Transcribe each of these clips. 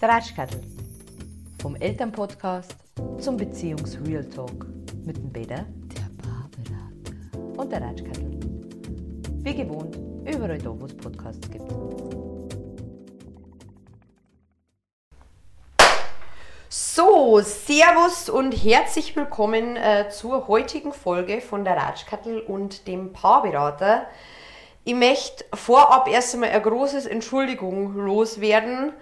Der Ratschkattel. Vom Elternpodcast zum Beziehungs-Real Talk. Mit dem Bäder, der Barberater und der Ratschkattel. Wie gewohnt, überall da, wo es Podcasts gibt. So, Servus und herzlich willkommen äh, zur heutigen Folge von der Ratschkattel und dem Paarberater. Ich möchte vorab erst einmal ein großes Entschuldigung loswerden.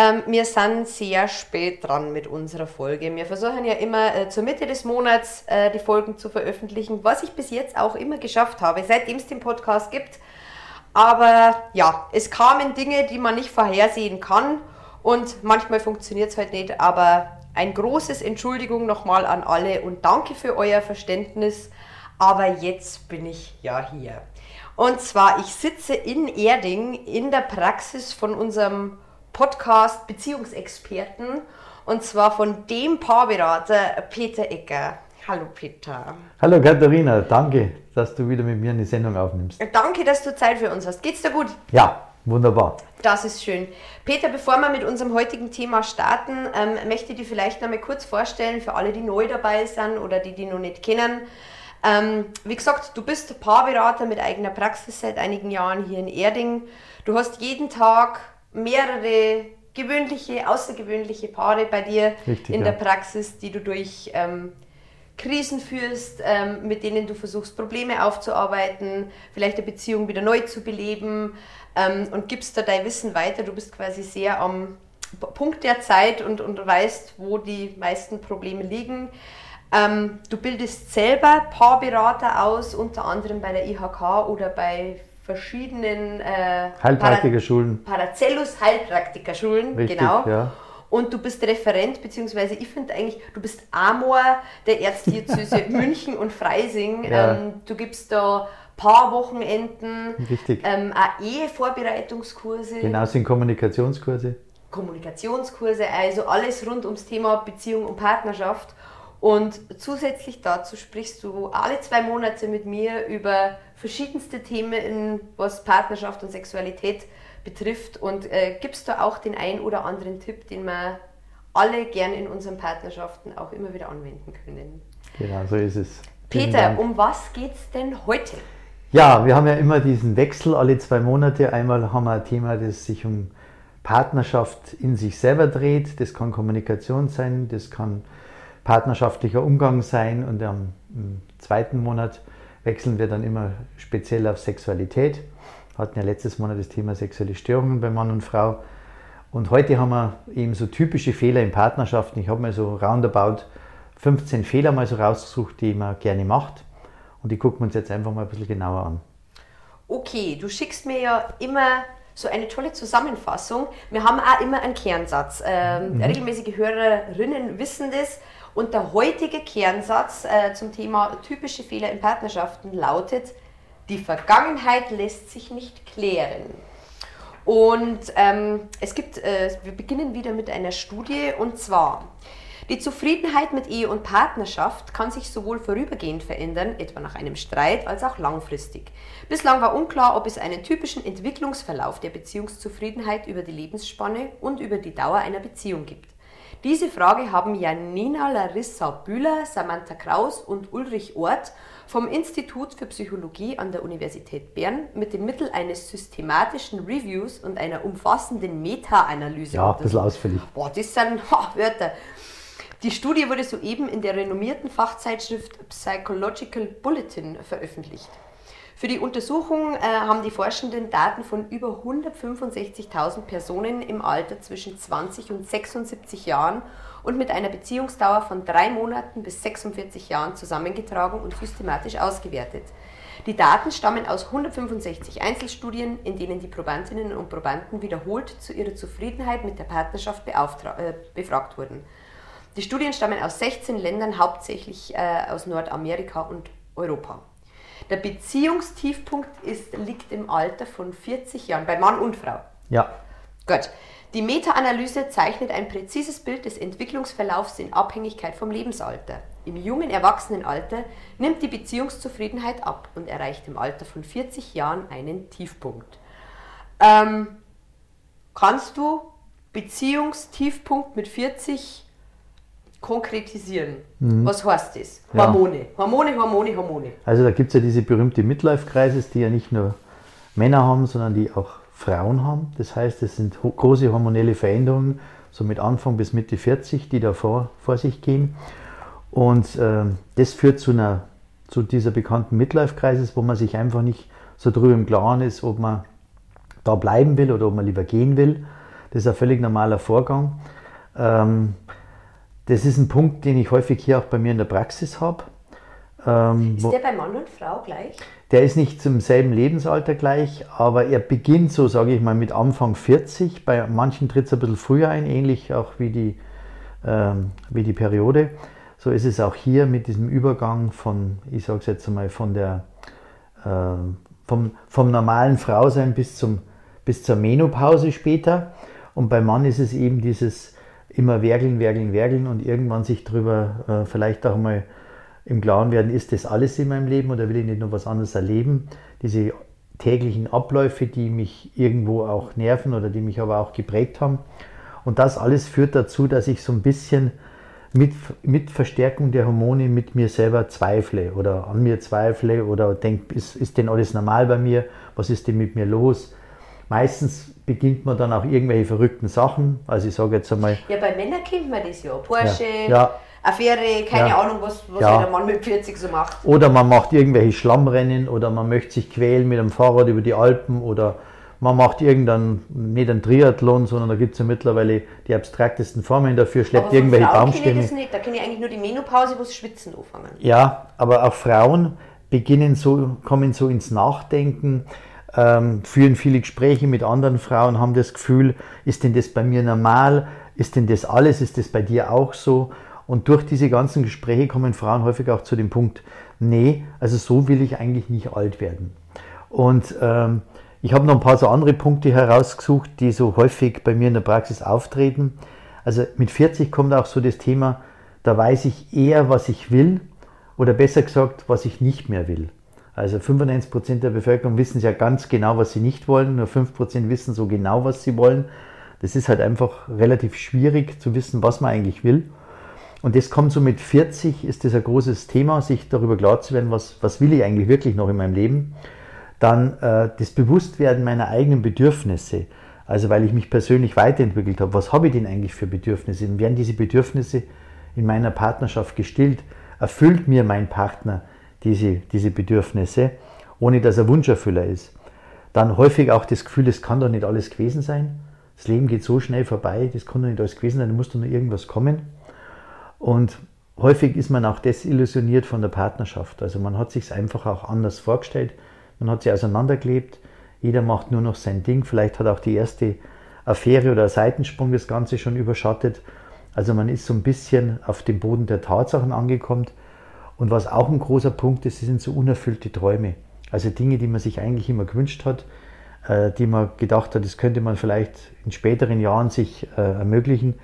Ähm, wir sind sehr spät dran mit unserer Folge. Wir versuchen ja immer äh, zur Mitte des Monats äh, die Folgen zu veröffentlichen, was ich bis jetzt auch immer geschafft habe, seitdem es den Podcast gibt. Aber ja, es kamen Dinge, die man nicht vorhersehen kann und manchmal funktioniert es halt nicht. Aber ein großes Entschuldigung nochmal an alle und danke für euer Verständnis. Aber jetzt bin ich ja hier. Und zwar, ich sitze in Erding in der Praxis von unserem Podcast Beziehungsexperten und zwar von dem Paarberater Peter Ecker. Hallo Peter. Hallo Katharina, danke, dass du wieder mit mir eine Sendung aufnimmst. Danke, dass du Zeit für uns hast. Geht's dir gut? Ja, wunderbar. Das ist schön. Peter, bevor wir mit unserem heutigen Thema starten, ähm, möchte ich dir vielleicht noch mal kurz vorstellen für alle, die neu dabei sind oder die die noch nicht kennen. Ähm, wie gesagt, du bist Paarberater mit eigener Praxis seit einigen Jahren hier in Erding. Du hast jeden Tag mehrere gewöhnliche, außergewöhnliche Paare bei dir Richtig, in ja. der Praxis, die du durch ähm, Krisen führst, ähm, mit denen du versuchst, Probleme aufzuarbeiten, vielleicht eine Beziehung wieder neu zu beleben ähm, und gibst da dein Wissen weiter. Du bist quasi sehr am Punkt der Zeit und, und weißt, wo die meisten Probleme liegen. Ähm, du bildest selber Paarberater aus, unter anderem bei der IHK oder bei verschiedenen äh, Heilpraktikerschulen. Para Paracellus Heilpraktikerschulen, Richtig, genau. ja. Und du bist Referent, beziehungsweise ich finde eigentlich, du bist Amor der Erzdiözese München und Freising. Ja. Ähm, du gibst da Paarwochenenden, Richtig. ähm, auch Ehevorbereitungskurse. Genau, sind Kommunikationskurse. Kommunikationskurse, also alles rund ums Thema Beziehung und Partnerschaft. Und zusätzlich dazu sprichst du alle zwei Monate mit mir über verschiedenste Themen, was Partnerschaft und Sexualität betrifft und äh, gibst du auch den ein oder anderen Tipp, den wir alle gern in unseren Partnerschaften auch immer wieder anwenden können. Genau, so ist es. Peter, um was geht's denn heute? Ja, wir haben ja immer diesen Wechsel alle zwei Monate. Einmal haben wir ein Thema, das sich um Partnerschaft in sich selber dreht. Das kann Kommunikation sein, das kann partnerschaftlicher Umgang sein. Und am zweiten Monat wechseln wir dann immer speziell auf Sexualität. Wir hatten ja letztes Monat das Thema sexuelle Störungen bei Mann und Frau. Und heute haben wir eben so typische Fehler in Partnerschaften. Ich habe mir so roundabout 15 Fehler mal so rausgesucht, die man gerne macht. Und die gucken wir uns jetzt einfach mal ein bisschen genauer an. Okay, du schickst mir ja immer so eine tolle Zusammenfassung. Wir haben auch immer einen Kernsatz. Ähm, Regelmäßige Hörerinnen wissen das. Und der heutige Kernsatz äh, zum Thema typische Fehler in Partnerschaften lautet, die Vergangenheit lässt sich nicht klären. Und ähm, es gibt, äh, wir beginnen wieder mit einer Studie und zwar, die Zufriedenheit mit Ehe und Partnerschaft kann sich sowohl vorübergehend verändern, etwa nach einem Streit, als auch langfristig. Bislang war unklar, ob es einen typischen Entwicklungsverlauf der Beziehungszufriedenheit über die Lebensspanne und über die Dauer einer Beziehung gibt. Diese Frage haben Janina Larissa Bühler, Samantha Kraus und Ulrich Ort vom Institut für Psychologie an der Universität Bern mit dem Mittel eines systematischen Reviews und einer umfassenden Meta-Analyse Ja, ein bisschen ausführlich. Boah, das sind ha, Wörter. Die Studie wurde soeben in der renommierten Fachzeitschrift Psychological Bulletin veröffentlicht. Für die Untersuchung äh, haben die Forschenden Daten von über 165.000 Personen im Alter zwischen 20 und 76 Jahren und mit einer Beziehungsdauer von drei Monaten bis 46 Jahren zusammengetragen und systematisch ausgewertet. Die Daten stammen aus 165 Einzelstudien, in denen die Probandinnen und Probanden wiederholt zu ihrer Zufriedenheit mit der Partnerschaft äh, befragt wurden. Die Studien stammen aus 16 Ländern, hauptsächlich äh, aus Nordamerika und Europa. Der Beziehungstiefpunkt ist, liegt im Alter von 40 Jahren bei Mann und Frau. Ja, Gut. Die Meta-Analyse zeichnet ein präzises Bild des Entwicklungsverlaufs in Abhängigkeit vom Lebensalter. Im jungen Erwachsenenalter nimmt die Beziehungszufriedenheit ab und erreicht im Alter von 40 Jahren einen Tiefpunkt. Ähm, kannst du Beziehungstiefpunkt mit 40 konkretisieren. Mhm. Was heißt das? Hormone. Ja. Hormone, Hormone, Hormone. Also da gibt es ja diese berühmte Midlife-Crisis, die ja nicht nur Männer haben, sondern die auch Frauen haben. Das heißt, es sind große hormonelle Veränderungen, so mit Anfang bis Mitte 40, die da vor, vor sich gehen. Und äh, das führt zu, einer, zu dieser bekannten Midlife-Crisis, wo man sich einfach nicht so drüber im Klaren ist, ob man da bleiben will oder ob man lieber gehen will. Das ist ein völlig normaler Vorgang. Ähm, das ist ein Punkt, den ich häufig hier auch bei mir in der Praxis habe. Ähm, ist der bei Mann und Frau gleich? Der ist nicht zum selben Lebensalter gleich, aber er beginnt so, sage ich mal, mit Anfang 40. Bei manchen tritt es ein bisschen früher ein, ähnlich auch wie die, ähm, wie die Periode. So ist es auch hier mit diesem Übergang von, ich sage es jetzt einmal, von der, äh, vom, vom normalen Frausein bis, zum, bis zur Menopause später. Und beim Mann ist es eben dieses immer werkeln, werkeln, werkeln und irgendwann sich darüber äh, vielleicht auch mal im Klaren werden, ist das alles in meinem Leben oder will ich nicht noch was anderes erleben? Diese täglichen Abläufe, die mich irgendwo auch nerven oder die mich aber auch geprägt haben. Und das alles führt dazu, dass ich so ein bisschen mit, mit Verstärkung der Hormone mit mir selber zweifle oder an mir zweifle oder denke, ist, ist denn alles normal bei mir? Was ist denn mit mir los? Meistens beginnt man dann auch irgendwelche verrückten Sachen. Also ich sage jetzt einmal. Ja, bei Männern kennt man das ja. Porsche, ja, ja. Affäre, keine ja, Ahnung, was, was ja. der Mann mit 40 so macht. Oder man macht irgendwelche Schlammrennen oder man möchte sich quälen mit dem Fahrrad über die Alpen oder man macht irgendeinen, nicht einen Triathlon, sondern da gibt es ja mittlerweile die abstraktesten Formen dafür, schleppt aber irgendwelche Frauen Baumstämme. Ich das Da kenne ich eigentlich nur die Menopause, wo sie schwitzen anfangen. Ja, aber auch Frauen beginnen so, kommen so ins Nachdenken, ähm, führen viele Gespräche mit anderen Frauen, haben das Gefühl, ist denn das bei mir normal? Ist denn das alles? Ist das bei dir auch so? Und durch diese ganzen Gespräche kommen Frauen häufig auch zu dem Punkt, nee, also so will ich eigentlich nicht alt werden. Und ähm, ich habe noch ein paar so andere Punkte herausgesucht, die so häufig bei mir in der Praxis auftreten. Also mit 40 kommt auch so das Thema, da weiß ich eher, was ich will oder besser gesagt, was ich nicht mehr will. Also 95% der Bevölkerung wissen ja ganz genau, was sie nicht wollen, nur 5% wissen so genau, was sie wollen. Das ist halt einfach relativ schwierig zu wissen, was man eigentlich will. Und das kommt so mit 40, ist das ein großes Thema, sich darüber klar zu werden, was, was will ich eigentlich wirklich noch in meinem Leben. Dann äh, das Bewusstwerden meiner eigenen Bedürfnisse. Also weil ich mich persönlich weiterentwickelt habe. Was habe ich denn eigentlich für Bedürfnisse? Und werden diese Bedürfnisse in meiner Partnerschaft gestillt? Erfüllt mir mein Partner diese, diese Bedürfnisse, ohne dass er Wunscherfüller ist? Dann häufig auch das Gefühl, es kann doch nicht alles gewesen sein. Das Leben geht so schnell vorbei, das kann doch nicht alles gewesen sein, da muss doch noch irgendwas kommen. Und häufig ist man auch desillusioniert von der Partnerschaft. Also man hat sich einfach auch anders vorgestellt. Man hat sie auseinandergelebt. Jeder macht nur noch sein Ding. Vielleicht hat auch die erste Affäre oder Seitensprung das Ganze schon überschattet. Also man ist so ein bisschen auf dem Boden der Tatsachen angekommen. Und was auch ein großer Punkt ist, sind so unerfüllte Träume. Also Dinge, die man sich eigentlich immer gewünscht hat, äh, die man gedacht hat, das könnte man vielleicht in späteren Jahren sich äh, ermöglichen,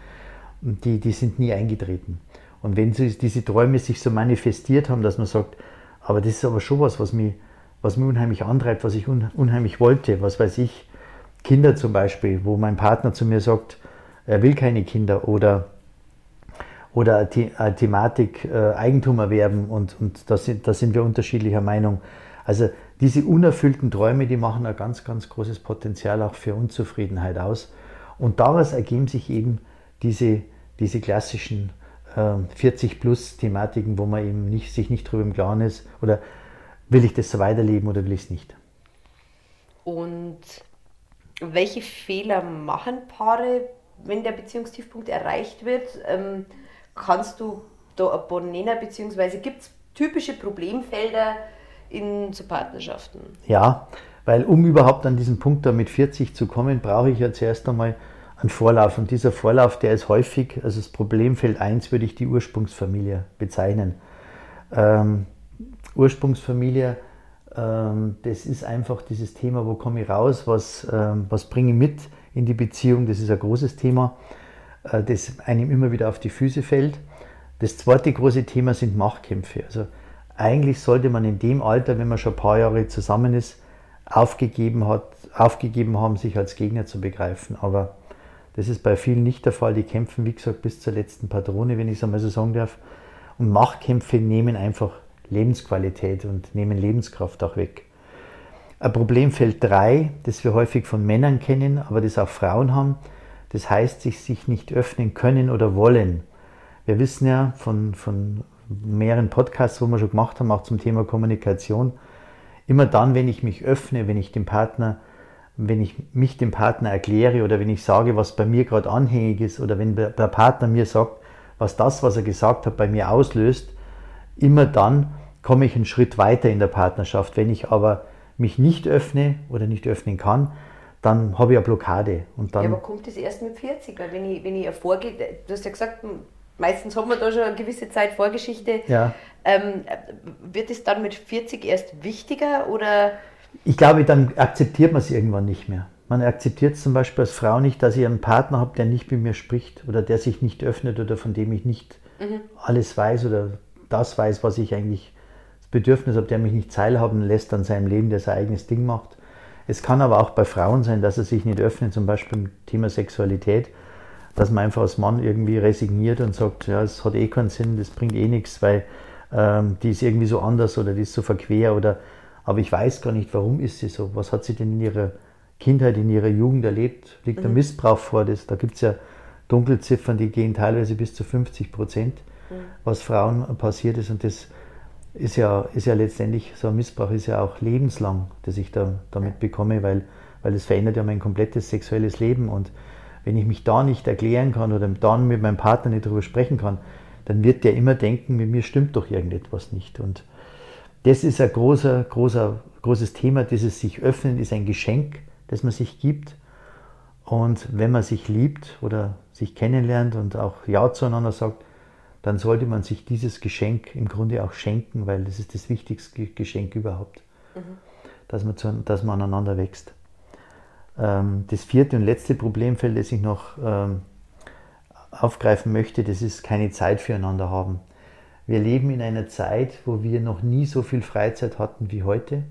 die, die sind nie eingetreten. Und wenn diese Träume sich so manifestiert haben, dass man sagt, aber das ist aber schon was, was mich, was mich unheimlich antreibt, was ich unheimlich wollte, was weiß ich, Kinder zum Beispiel, wo mein Partner zu mir sagt, er will keine Kinder oder, oder eine Thematik äh, Eigentum erwerben und, und da, sind, da sind wir unterschiedlicher Meinung. Also diese unerfüllten Träume, die machen ein ganz, ganz großes Potenzial auch für Unzufriedenheit aus. Und daraus ergeben sich eben diese, diese klassischen 40-plus-Thematiken, ähm, wo man eben nicht, sich nicht darüber im Klaren ist, oder will ich das so weiterleben oder will ich es nicht. Und welche Fehler machen Paare, wenn der Beziehungstiefpunkt erreicht wird? Ähm, kannst du da ein paar nennen, beziehungsweise gibt es typische Problemfelder in so Partnerschaften? Ja, weil um überhaupt an diesen Punkt da mit 40 zu kommen, brauche ich ja zuerst einmal ein Vorlauf. Und dieser Vorlauf, der ist häufig, also das Problemfeld 1 würde ich die Ursprungsfamilie bezeichnen. Ähm, Ursprungsfamilie, ähm, das ist einfach dieses Thema, wo komme ich raus, was, ähm, was bringe ich mit in die Beziehung, das ist ein großes Thema, das einem immer wieder auf die Füße fällt. Das zweite große Thema sind Machtkämpfe. Also eigentlich sollte man in dem Alter, wenn man schon ein paar Jahre zusammen ist, aufgegeben, hat, aufgegeben haben, sich als Gegner zu begreifen. Aber Das ist bei vielen nicht der Fall. Die kämpfen, wie gesagt, bis zur letzten Patrone, wenn ich es einmal so sagen darf. Und Machtkämpfe nehmen einfach Lebensqualität und nehmen Lebenskraft auch weg. Ein Problemfeld 3, das wir häufig von Männern kennen, aber das auch Frauen haben, das heißt, sich, sich nicht öffnen können oder wollen. Wir wissen ja von, von mehreren Podcasts, wo wir schon gemacht haben, auch zum Thema Kommunikation, immer dann, wenn ich mich öffne, wenn ich dem Partner, wenn ich mich dem Partner erkläre oder wenn ich sage, was bei mir gerade anhängig ist oder wenn der Partner mir sagt, was das, was er gesagt hat, bei mir auslöst, immer dann komme ich einen Schritt weiter in der Partnerschaft. Wenn ich aber mich nicht öffne oder nicht öffnen kann, dann habe ich eine Blockade. Und dann ja, aber kommt das erst mit 40? Weil wenn ich, wenn ich vorgehe, du hast ja gesagt, meistens haben wir da schon eine gewisse Zeit Vorgeschichte. Ja. Ähm, wird es dann mit 40 erst wichtiger oder? Ich glaube, dann akzeptiert man es irgendwann nicht mehr. Man akzeptiert zum Beispiel als Frau nicht, dass ich einen Partner habe, der nicht mit mir spricht oder der sich nicht öffnet oder von dem ich nicht mhm. alles weiß oder das weiß, was ich eigentlich das Bedürfnis habe, der mich nicht teilhaben lässt an seinem Leben, der sein eigenes Ding macht. Es kann aber auch bei Frauen sein, dass er sich nicht öffnet, zum Beispiel im Thema Sexualität, dass man einfach als Mann irgendwie resigniert und sagt, ja, es hat eh keinen Sinn, das bringt eh nichts, weil ähm, die ist irgendwie so anders oder die ist so verquer oder aber ich weiß gar nicht, warum ist sie so? Was hat sie denn in ihrer Kindheit, in ihrer Jugend erlebt? Liegt mhm. der Missbrauch vor? Das, da gibt es ja Dunkelziffern, die gehen teilweise bis zu 50 Prozent, mhm. was Frauen passiert ist und das ist ja, ist ja letztendlich, so ein Missbrauch ist ja auch lebenslang, das ich da, damit bekomme, weil, weil es verändert ja mein komplettes sexuelles Leben. Und wenn ich mich da nicht erklären kann oder dann mit meinem Partner nicht darüber sprechen kann, dann wird der immer denken, mit mir stimmt doch irgendetwas nicht. Und das ist ein großer, großer, großes Thema. Dieses sich öffnen ist ein Geschenk, das man sich gibt. Und wenn man sich liebt oder sich kennenlernt und auch Ja zueinander sagt, dann sollte man sich dieses Geschenk im Grunde auch schenken, weil das ist das wichtigste Geschenk überhaupt, mhm. dass, man zu, dass man aneinander wächst. Ähm, das vierte und letzte Problemfeld, das ich noch ähm, aufgreifen möchte, das ist keine Zeit füreinander haben. Wir leben in einer Zeit, wo wir noch nie so viel Freizeit hatten wie heute.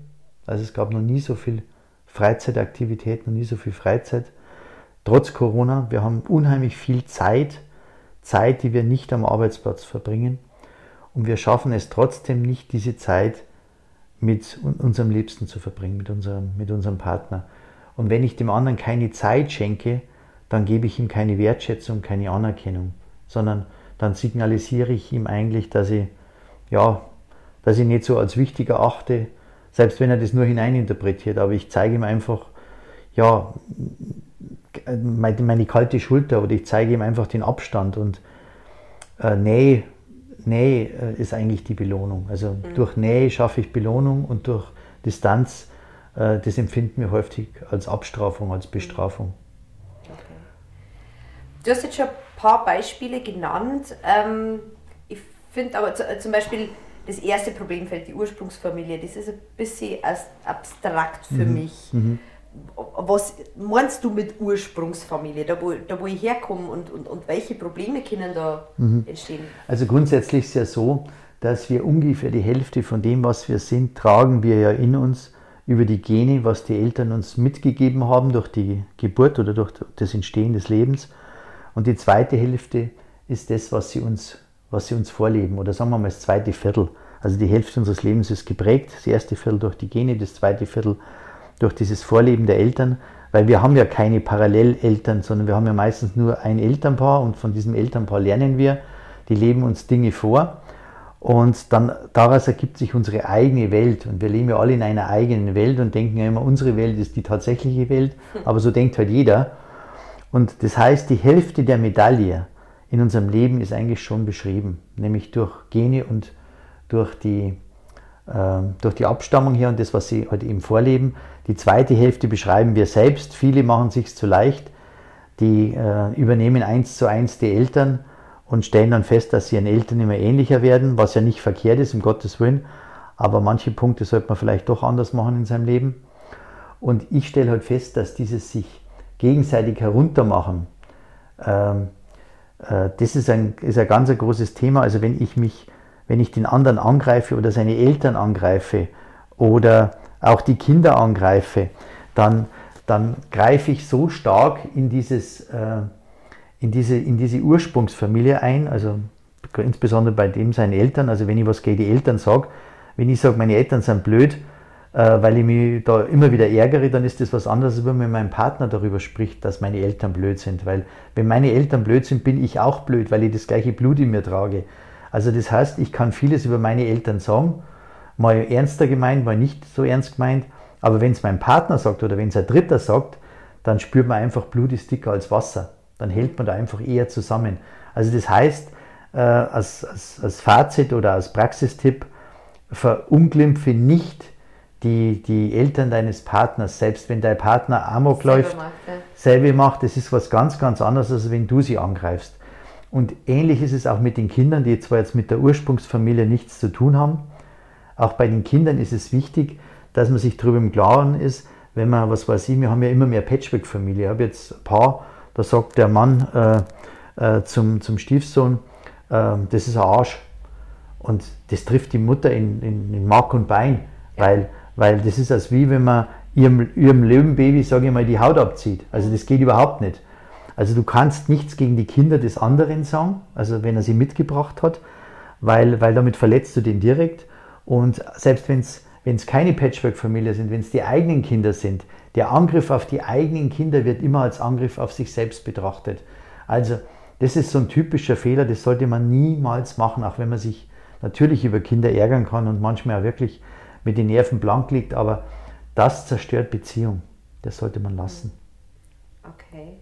Also es gab noch nie so viel Freizeitaktivität, noch nie so viel Freizeit. Trotz Corona, wir haben unheimlich viel Zeit Zeit, die wir nicht am Arbeitsplatz verbringen. Und wir schaffen es trotzdem nicht, diese Zeit mit unserem Liebsten zu verbringen, mit unserem, mit unserem Partner. Und wenn ich dem anderen keine Zeit schenke, dann gebe ich ihm keine Wertschätzung, keine Anerkennung, sondern dann signalisiere ich ihm eigentlich, dass ich, ja, dass ich nicht so als wichtig erachte, selbst wenn er das nur hineininterpretiert, aber ich zeige ihm einfach, ja, meine, meine kalte Schulter oder ich zeige ihm einfach den Abstand und äh, Nähe, Nähe äh, ist eigentlich die Belohnung. Also mhm. durch Nähe schaffe ich Belohnung und durch Distanz, äh, das empfinden wir häufig als Abstrafung, als Bestrafung. Okay. Du hast jetzt schon ein paar Beispiele genannt. Ähm, ich finde aber zum Beispiel das erste Problemfeld, die Ursprungsfamilie, das ist ein bisschen abstrakt für mhm. mich. Mhm was meinst du mit Ursprungsfamilie, da wo, da wo ich herkomme und, und, und welche Probleme können da mhm. entstehen? Also grundsätzlich ist es ja so, dass wir ungefähr die Hälfte von dem, was wir sind, tragen wir ja in uns über die Gene, was die Eltern uns mitgegeben haben durch die Geburt oder durch das Entstehen des Lebens. Und die zweite Hälfte ist das, was sie uns, was sie uns vorleben. Oder sagen wir mal das zweite Viertel. Also die Hälfte unseres Lebens ist geprägt, das erste Viertel durch die Gene, das zweite Viertel durch dieses Vorleben der Eltern, weil wir haben ja keine Paralleleltern, sondern wir haben ja meistens nur ein Elternpaar und von diesem Elternpaar lernen wir, die leben uns Dinge vor. Und dann daraus ergibt sich unsere eigene Welt. Und wir leben ja alle in einer eigenen Welt und denken ja immer, unsere Welt ist die tatsächliche Welt, aber so denkt halt jeder. Und das heißt, die Hälfte der Medaille in unserem Leben ist eigentlich schon beschrieben, nämlich durch Gene und durch die, äh, durch die Abstammung her und das, was sie halt eben vorleben. Die zweite Hälfte beschreiben wir selbst. Viele machen sich zu leicht. Die äh, übernehmen eins zu eins die Eltern und stellen dann fest, dass sie ihren Eltern immer ähnlicher werden, was ja nicht verkehrt ist, um Gottes Willen. Aber manche Punkte sollte man vielleicht doch anders machen in seinem Leben. Und ich stelle halt fest, dass dieses sich gegenseitig heruntermachen, ähm, äh, das ist ein, ist ein ganz ein großes Thema. Also wenn ich mich, wenn ich den anderen angreife oder seine Eltern angreife oder auch die Kinder angreife, dann, dann greife ich so stark in dieses, äh, in diese, in diese Ursprungsfamilie ein, also insbesondere bei dem seinen Eltern, also wenn ich was gegen die Eltern sage, wenn ich sage, meine Eltern sind blöd, äh, weil ich mich da immer wieder ärgere, dann ist das was anderes, als wenn man mit meinem Partner darüber spricht, dass meine Eltern blöd sind. Weil wenn meine Eltern blöd sind, bin ich auch blöd, weil ich das gleiche Blut in mir trage. Also das heißt, ich kann vieles über meine Eltern sagen, mal ernster gemeint, mal nicht so ernst gemeint, aber wenn es mein Partner sagt oder wenn es ein Dritter sagt, dann spürt man einfach, Blut ist dicker als Wasser. Dann hält man da einfach eher zusammen. Also das heißt, äh, als, als, als Fazit oder als Praxistipp, verunglimpfe nicht die, die Eltern deines Partners, selbst wenn dein Partner Amok selber läuft, macht, ja. selber macht, das ist was ganz, ganz anderes, als wenn du sie angreifst. Und ähnlich ist es auch mit den Kindern, die zwar jetzt mit der Ursprungsfamilie nichts zu tun haben. Auch bei den Kindern ist es wichtig, dass man sich darüber im Klaren ist, wenn man, was weiß ich, wir haben ja immer mehr Patchwork-Familie. Ich habe jetzt ein paar, da sagt der Mann äh, äh, zum, zum Stiefsohn, äh, das ist ein Arsch. Und das trifft die Mutter in, in, in Mark und Bein, weil weil das ist als wie wenn man ihrem, ihrem Löwenbaby, sage ich mal, die Haut abzieht. Also das geht überhaupt nicht. Also du kannst nichts gegen die Kinder des anderen sagen, also wenn er sie mitgebracht hat, weil, weil damit verletzt du den direkt. Und selbst wenn es keine Patchwork-Familie sind, wenn es die eigenen Kinder sind, der Angriff auf die eigenen Kinder wird immer als Angriff auf sich selbst betrachtet. Also das ist so ein typischer Fehler, das sollte man niemals machen, auch wenn man sich natürlich über Kinder ärgern kann und manchmal auch wirklich mit den Nerven blank liegt, aber das zerstört Beziehung. Das sollte man lassen. Okay.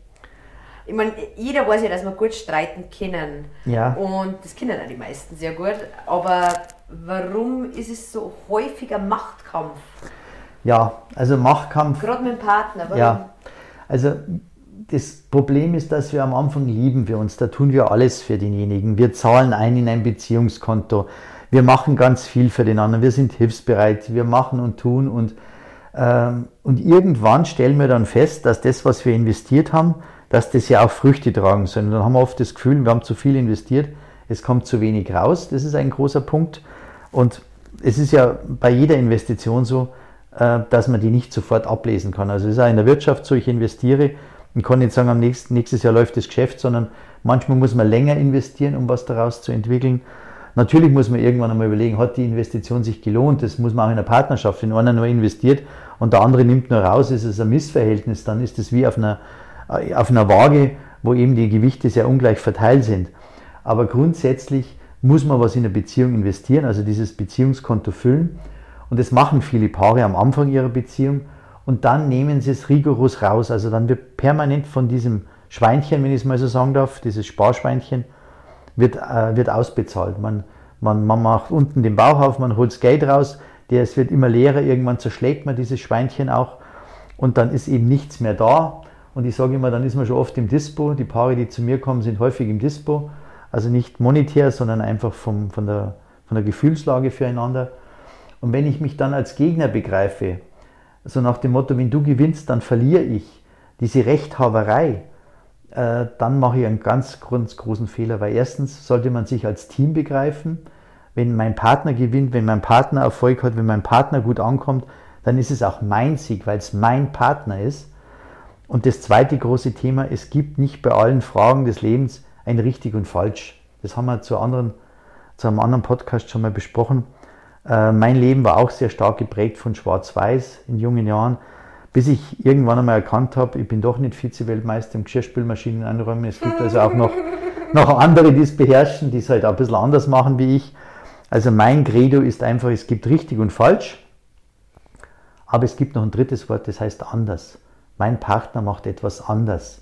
Ich meine, jeder weiß ja, dass wir gut streiten können. Ja. Und das kennen auch die meisten sehr gut. Aber warum ist es so häufiger Machtkampf? Ja, also Machtkampf. Gerade mit dem Partner. Warum? Ja, also das Problem ist, dass wir am Anfang lieben wir uns. Da tun wir alles für denjenigen. Wir zahlen ein in ein Beziehungskonto wir machen ganz viel für den anderen, wir sind hilfsbereit, wir machen und tun und, ähm, und irgendwann stellen wir dann fest, dass das, was wir investiert haben, dass das ja auch Früchte tragen soll. Und dann haben wir oft das Gefühl, wir haben zu viel investiert, es kommt zu wenig raus. Das ist ein großer Punkt. Und es ist ja bei jeder Investition so, äh, dass man die nicht sofort ablesen kann. Also es ist auch in der Wirtschaft so, ich investiere und kann nicht sagen, am nächsten, nächstes Jahr läuft das Geschäft, sondern manchmal muss man länger investieren, um was daraus zu entwickeln. Natürlich muss man irgendwann einmal überlegen, hat die Investition sich gelohnt? Das muss man auch in der Partnerschaft. Wenn einer nur investiert und der andere nimmt nur raus, ist es ein Missverhältnis. Dann ist es wie auf einer, äh, auf einer Waage, wo eben die Gewichte sehr ungleich verteilt sind. Aber grundsätzlich muss man was in eine Beziehung investieren, also dieses Beziehungskonto füllen. Und das machen viele Paare am Anfang ihrer Beziehung und dann nehmen sie es rigoros raus. Also dann wird permanent von diesem Schweinchen, wenn ich es mal so sagen darf, dieses Sparschweinchen, wird, äh, wird ausbezahlt. Man, man, man macht unten den Bauch auf, man holt das Geld raus, der, es wird immer leerer, irgendwann zerschlägt man dieses Schweinchen auch und dann ist eben nichts mehr da. Und ich sage immer, dann ist man schon oft im Dispo. Die Paare, die zu mir kommen, sind häufig im Dispo. Also nicht monetär, sondern einfach vom, von, der, von der Gefühlslage füreinander. Und wenn ich mich dann als Gegner begreife, so nach dem Motto, wenn du gewinnst, dann verliere ich, diese Rechthaberei, äh, dann mache ich einen ganz, ganz großen Fehler, weil erstens sollte man sich als Team begreifen. Wenn mein Partner gewinnt, wenn mein Partner Erfolg hat, wenn mein Partner gut ankommt, dann ist es auch mein Sieg, weil es mein Partner ist. Und das zweite große Thema, es gibt nicht bei allen Fragen des Lebens ein richtig und falsch. Das haben wir zu, anderen, zu einem anderen Podcast schon mal besprochen. Äh, mein Leben war auch sehr stark geprägt von Schwarz-Weiß in jungen Jahren bis ich irgendwann einmal erkannt habe, ich bin doch nicht Vize-Weltmeister im Geschirrspülmaschinen einräumen. Es gibt also auch noch, noch andere, die es beherrschen, die es halt auch ein bisschen anders machen wie ich. Also mein Credo ist einfach, es gibt richtig und falsch, aber es gibt noch ein drittes Wort, das heißt anders. Mein Partner macht etwas anders.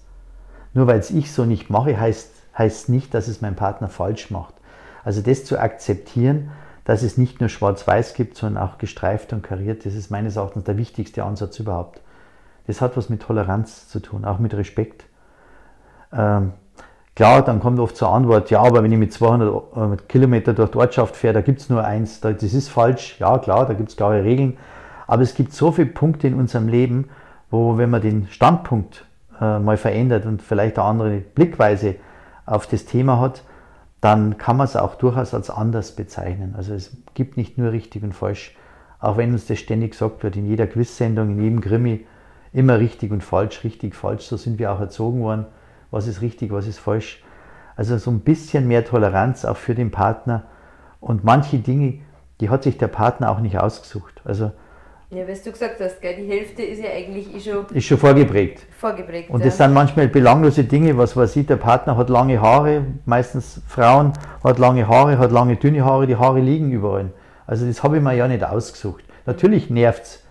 Nur weil es ich so nicht mache, heißt, heißt nicht, dass es mein Partner falsch macht. Also das zu akzeptieren, dass es nicht nur schwarz-weiß gibt, sondern auch gestreift und kariert, das ist meines Erachtens der wichtigste Ansatz überhaupt. Das hat was mit Toleranz zu tun, auch mit Respekt. Ähm, klar, dann kommt oft zur Antwort, ja, aber wenn ich mit 200 äh, Kilometer durch die Ortschaft fähre, da gibt es nur eins, das ist falsch. Ja, klar, da gibt es klare Regeln. Aber es gibt so viele Punkte in unserem Leben, wo, wenn man den Standpunkt äh, mal verändert und vielleicht eine andere Blickweise auf das Thema hat, dann kann man es auch durchaus als anders bezeichnen. Also es gibt nicht nur richtig und falsch, auch wenn uns das ständig gesagt wird, in jeder Quiz-Sendung, in jedem Krimi, immer richtig und falsch, richtig, falsch, so sind wir auch erzogen worden. was ist richtig, was ist falsch. Also so ein bisschen mehr Toleranz auch für den Partner und manche Dinge, die hat sich der Partner auch nicht ausgesucht. Also ja, was du gesagt hast, gell? die Hälfte ist ja eigentlich ist schon, ist schon vorgeprägt. vorgeprägt. Und ja. das sind manchmal belanglose Dinge, was man sieht, der Partner hat lange Haare, meistens Frauen, hat lange Haare, hat lange dünne Haare, die Haare liegen überall. Also das habe ich mir ja nicht ausgesucht. Natürlich nervt es,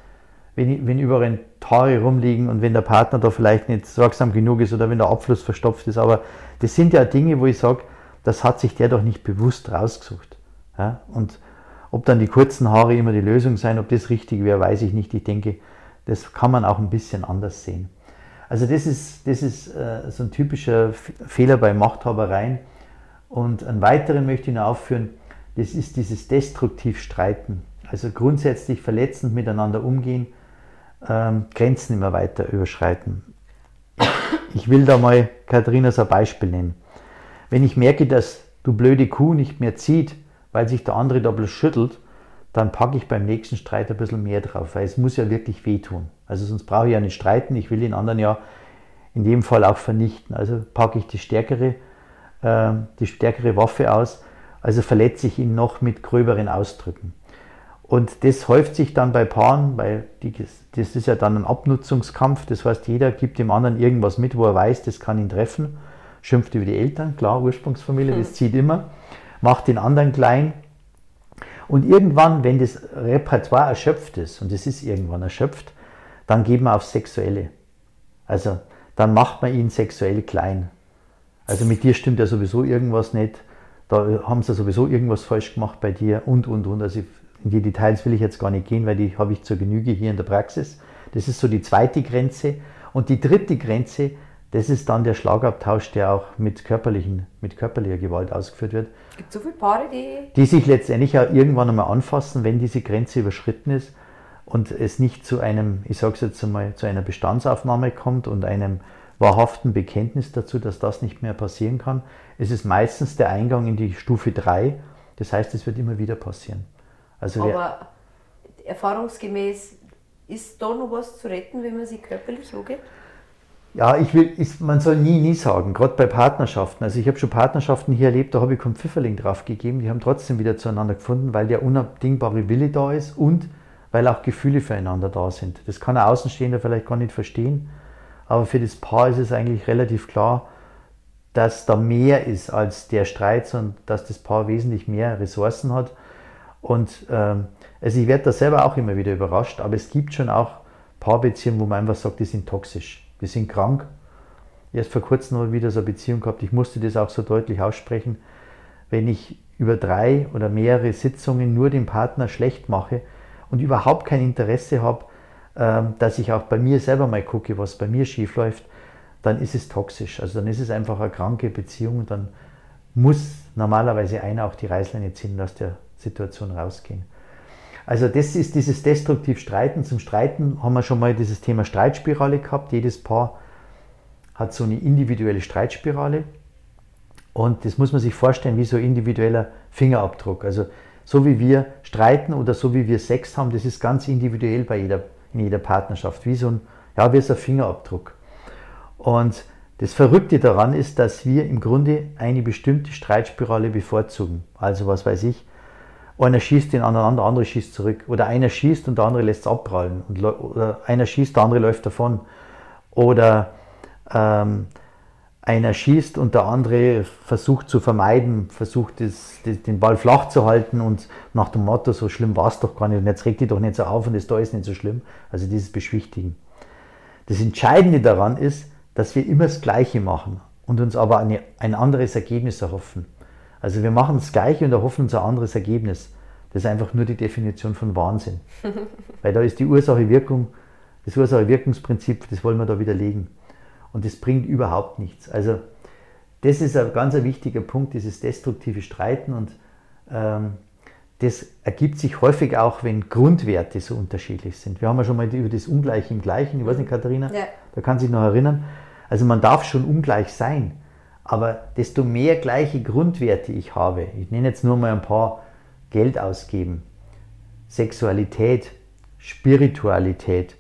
wenn, wenn überall Haare rumliegen und wenn der Partner da vielleicht nicht sorgsam genug ist oder wenn der Abfluss verstopft ist. Aber das sind ja Dinge, wo ich sage, das hat sich der doch nicht bewusst rausgesucht. Ja? Und ob dann die kurzen Haare immer die Lösung sein, ob das richtig wäre, weiß ich nicht. Ich denke, das kann man auch ein bisschen anders sehen. Also das ist, das ist äh, so ein typischer Fehler bei Machthabereien. Und einen weiteren möchte ich noch aufführen, das ist dieses destruktiv Streiten. Also grundsätzlich verletzend miteinander umgehen, ähm, Grenzen immer weiter überschreiten. Ich will da mal Katharina so ein Beispiel nennen. Wenn ich merke, dass du blöde Kuh nicht mehr zieht, weil sich der andere da bloß schüttelt, dann packe ich beim nächsten Streit ein bisschen mehr drauf, weil es muss ja wirklich wehtun. Also sonst brauche ich ja nicht streiten, ich will den anderen ja in dem Fall auch vernichten. Also packe ich die stärkere, äh, die stärkere Waffe aus, also verletze ich ihn noch mit gröberen Ausdrücken. Und das häuft sich dann bei Paaren, weil die, das ist ja dann ein Abnutzungskampf, das heißt, jeder gibt dem anderen irgendwas mit, wo er weiß, das kann ihn treffen, schimpft über die Eltern, klar, Ursprungsfamilie, das hm. zieht immer macht den anderen klein. Und irgendwann, wenn das Repertoire erschöpft ist, und es ist irgendwann erschöpft, dann geht man aufs Sexuelle. Also dann macht man ihn sexuell klein. Also mit dir stimmt ja sowieso irgendwas nicht, da haben sie sowieso irgendwas falsch gemacht bei dir und, und, und. Also in die Details will ich jetzt gar nicht gehen, weil die habe ich zur Genüge hier in der Praxis. Das ist so die zweite Grenze. Und die dritte Grenze, das ist dann der Schlagabtausch, der auch mit, körperlichen, mit körperlicher Gewalt ausgeführt wird. Gibt es so viele Paare, die. Die sich letztendlich auch irgendwann einmal anfassen, wenn diese Grenze überschritten ist und es nicht zu einem, ich sage es jetzt einmal, zu einer Bestandsaufnahme kommt und einem wahrhaften Bekenntnis dazu, dass das nicht mehr passieren kann. Es ist meistens der Eingang in die Stufe 3. Das heißt, es wird immer wieder passieren. Also Aber erfahrungsgemäß ist da noch was zu retten, wenn man sich körperlich angeht? Ja, ich will, ich, man soll nie, nie sagen, gerade bei Partnerschaften. Also ich habe schon Partnerschaften hier erlebt, da habe ich keinen Pfifferling drauf gegeben, die haben trotzdem wieder zueinander gefunden, weil der unabdingbare Wille da ist und weil auch Gefühle füreinander da sind. Das kann ein Außenstehender vielleicht gar nicht verstehen, aber für das Paar ist es eigentlich relativ klar, dass da mehr ist als der Streit, sondern dass das Paar wesentlich mehr Ressourcen hat. Und ähm, also ich werde da selber auch immer wieder überrascht, aber es gibt schon auch Paarbeziehungen, wo man einfach sagt, die sind toxisch die sind krank. Erst vor kurzem habe ich wieder so eine Beziehung gehabt, ich musste das auch so deutlich aussprechen. Wenn ich über drei oder mehrere Sitzungen nur den Partner schlecht mache und überhaupt kein Interesse habe, ähm, dass ich auch bei mir selber mal gucke, was bei mir schief läuft, dann ist es toxisch. Also dann ist es einfach eine kranke Beziehung und dann muss normalerweise einer auch die Reißleine ziehen und aus der Situation rausgehen. Also das ist dieses destruktiv Streiten. Zum Streiten haben wir schon mal dieses Thema Streitspirale gehabt. Jedes Paar hat so eine individuelle Streitspirale. Und das muss man sich vorstellen wie so ein individueller Fingerabdruck. Also so wie wir streiten oder so wie wir Sex haben, das ist ganz individuell bei jeder, in jeder Partnerschaft. Wie so ein, ja, wie so ein Fingerabdruck. Und das Verrückte daran ist, dass wir im Grunde eine bestimmte Streitspirale bevorzugen. Also was weiß ich, einer schießt den anderen an, der andere schießt zurück. Oder einer schießt und der andere lässt es abprallen. Und, oder einer schießt, der andere läuft davon. Oder ähm, einer schießt und der andere versucht zu vermeiden, versucht das, das, den Ball flach zu halten und nach dem Motto, so schlimm war es doch gar nicht und jetzt regt die doch nicht so auf und das da ist nicht so schlimm. Also dieses Beschwichtigen. Das Entscheidende daran ist, dass wir immer das Gleiche machen und uns aber eine, ein anderes Ergebnis erhoffen. Also wir machen das Gleiche und erhoffen uns ein anderes Ergebnis. Das ist einfach nur die Definition von Wahnsinn. Weil da ist die Ursache-Wirkung, das Ursache-Wirkungsprinzip, das wollen wir da widerlegen. Und das bringt überhaupt nichts. Also das ist ein ganz wichtiger Punkt, dieses destruktive Streiten und ähm, das ergibt sich häufig auch, wenn Grundwerte so unterschiedlich sind. Wir haben ja schon mal über das Ungleiche im Gleichen, ich weiß nicht, Katharina, ja. da kann sich noch erinnern. Also man darf schon ungleich sein, aber desto mehr gleiche Grundwerte ich habe, ich nenne jetzt nur mal ein paar Geld ausgeben, Sexualität, Spiritualität,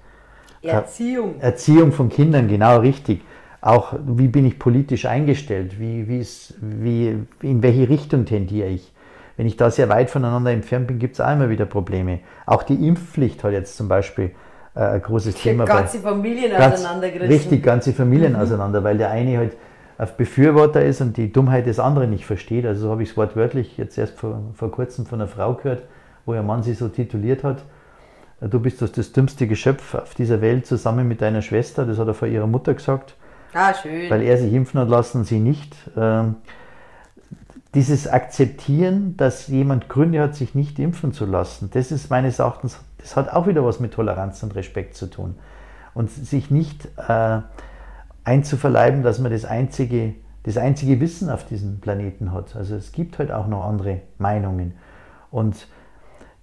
Erziehung. Erziehung von Kindern, genau richtig. Auch wie bin ich politisch eingestellt? Wie, wie ist, wie, in welche Richtung tendiere ich? Wenn ich da sehr weit voneinander entfernt bin, gibt es auch immer wieder Probleme. Auch die Impfpflicht hat jetzt zum Beispiel äh, ein großes Die Thema. ganze bei, Familien ganz, auseinandergerissen. Richtig, ganze Familien Mhm. auseinander, weil der eine halt ein Befürworter ist und die Dummheit des anderen nicht versteht. Also so habe ich es wortwörtlich jetzt erst vor, vor kurzem von einer Frau gehört, wo ihr Mann sie so tituliert hat. Du bist das, das dümmste Geschöpf auf dieser Welt zusammen mit deiner Schwester. Das hat er vor ihrer Mutter gesagt Ah, schön. weil er sich impfen hat lassen und sie nicht. Ähm, dieses Akzeptieren, dass jemand Gründe hat, sich nicht impfen zu lassen, das ist meines Erachtens, das hat auch wieder was mit Toleranz und Respekt zu tun. Und sich nicht äh, einzuverleiben, dass man das einzige, das einzige Wissen auf diesem Planeten hat. Also es gibt halt auch noch andere Meinungen. Und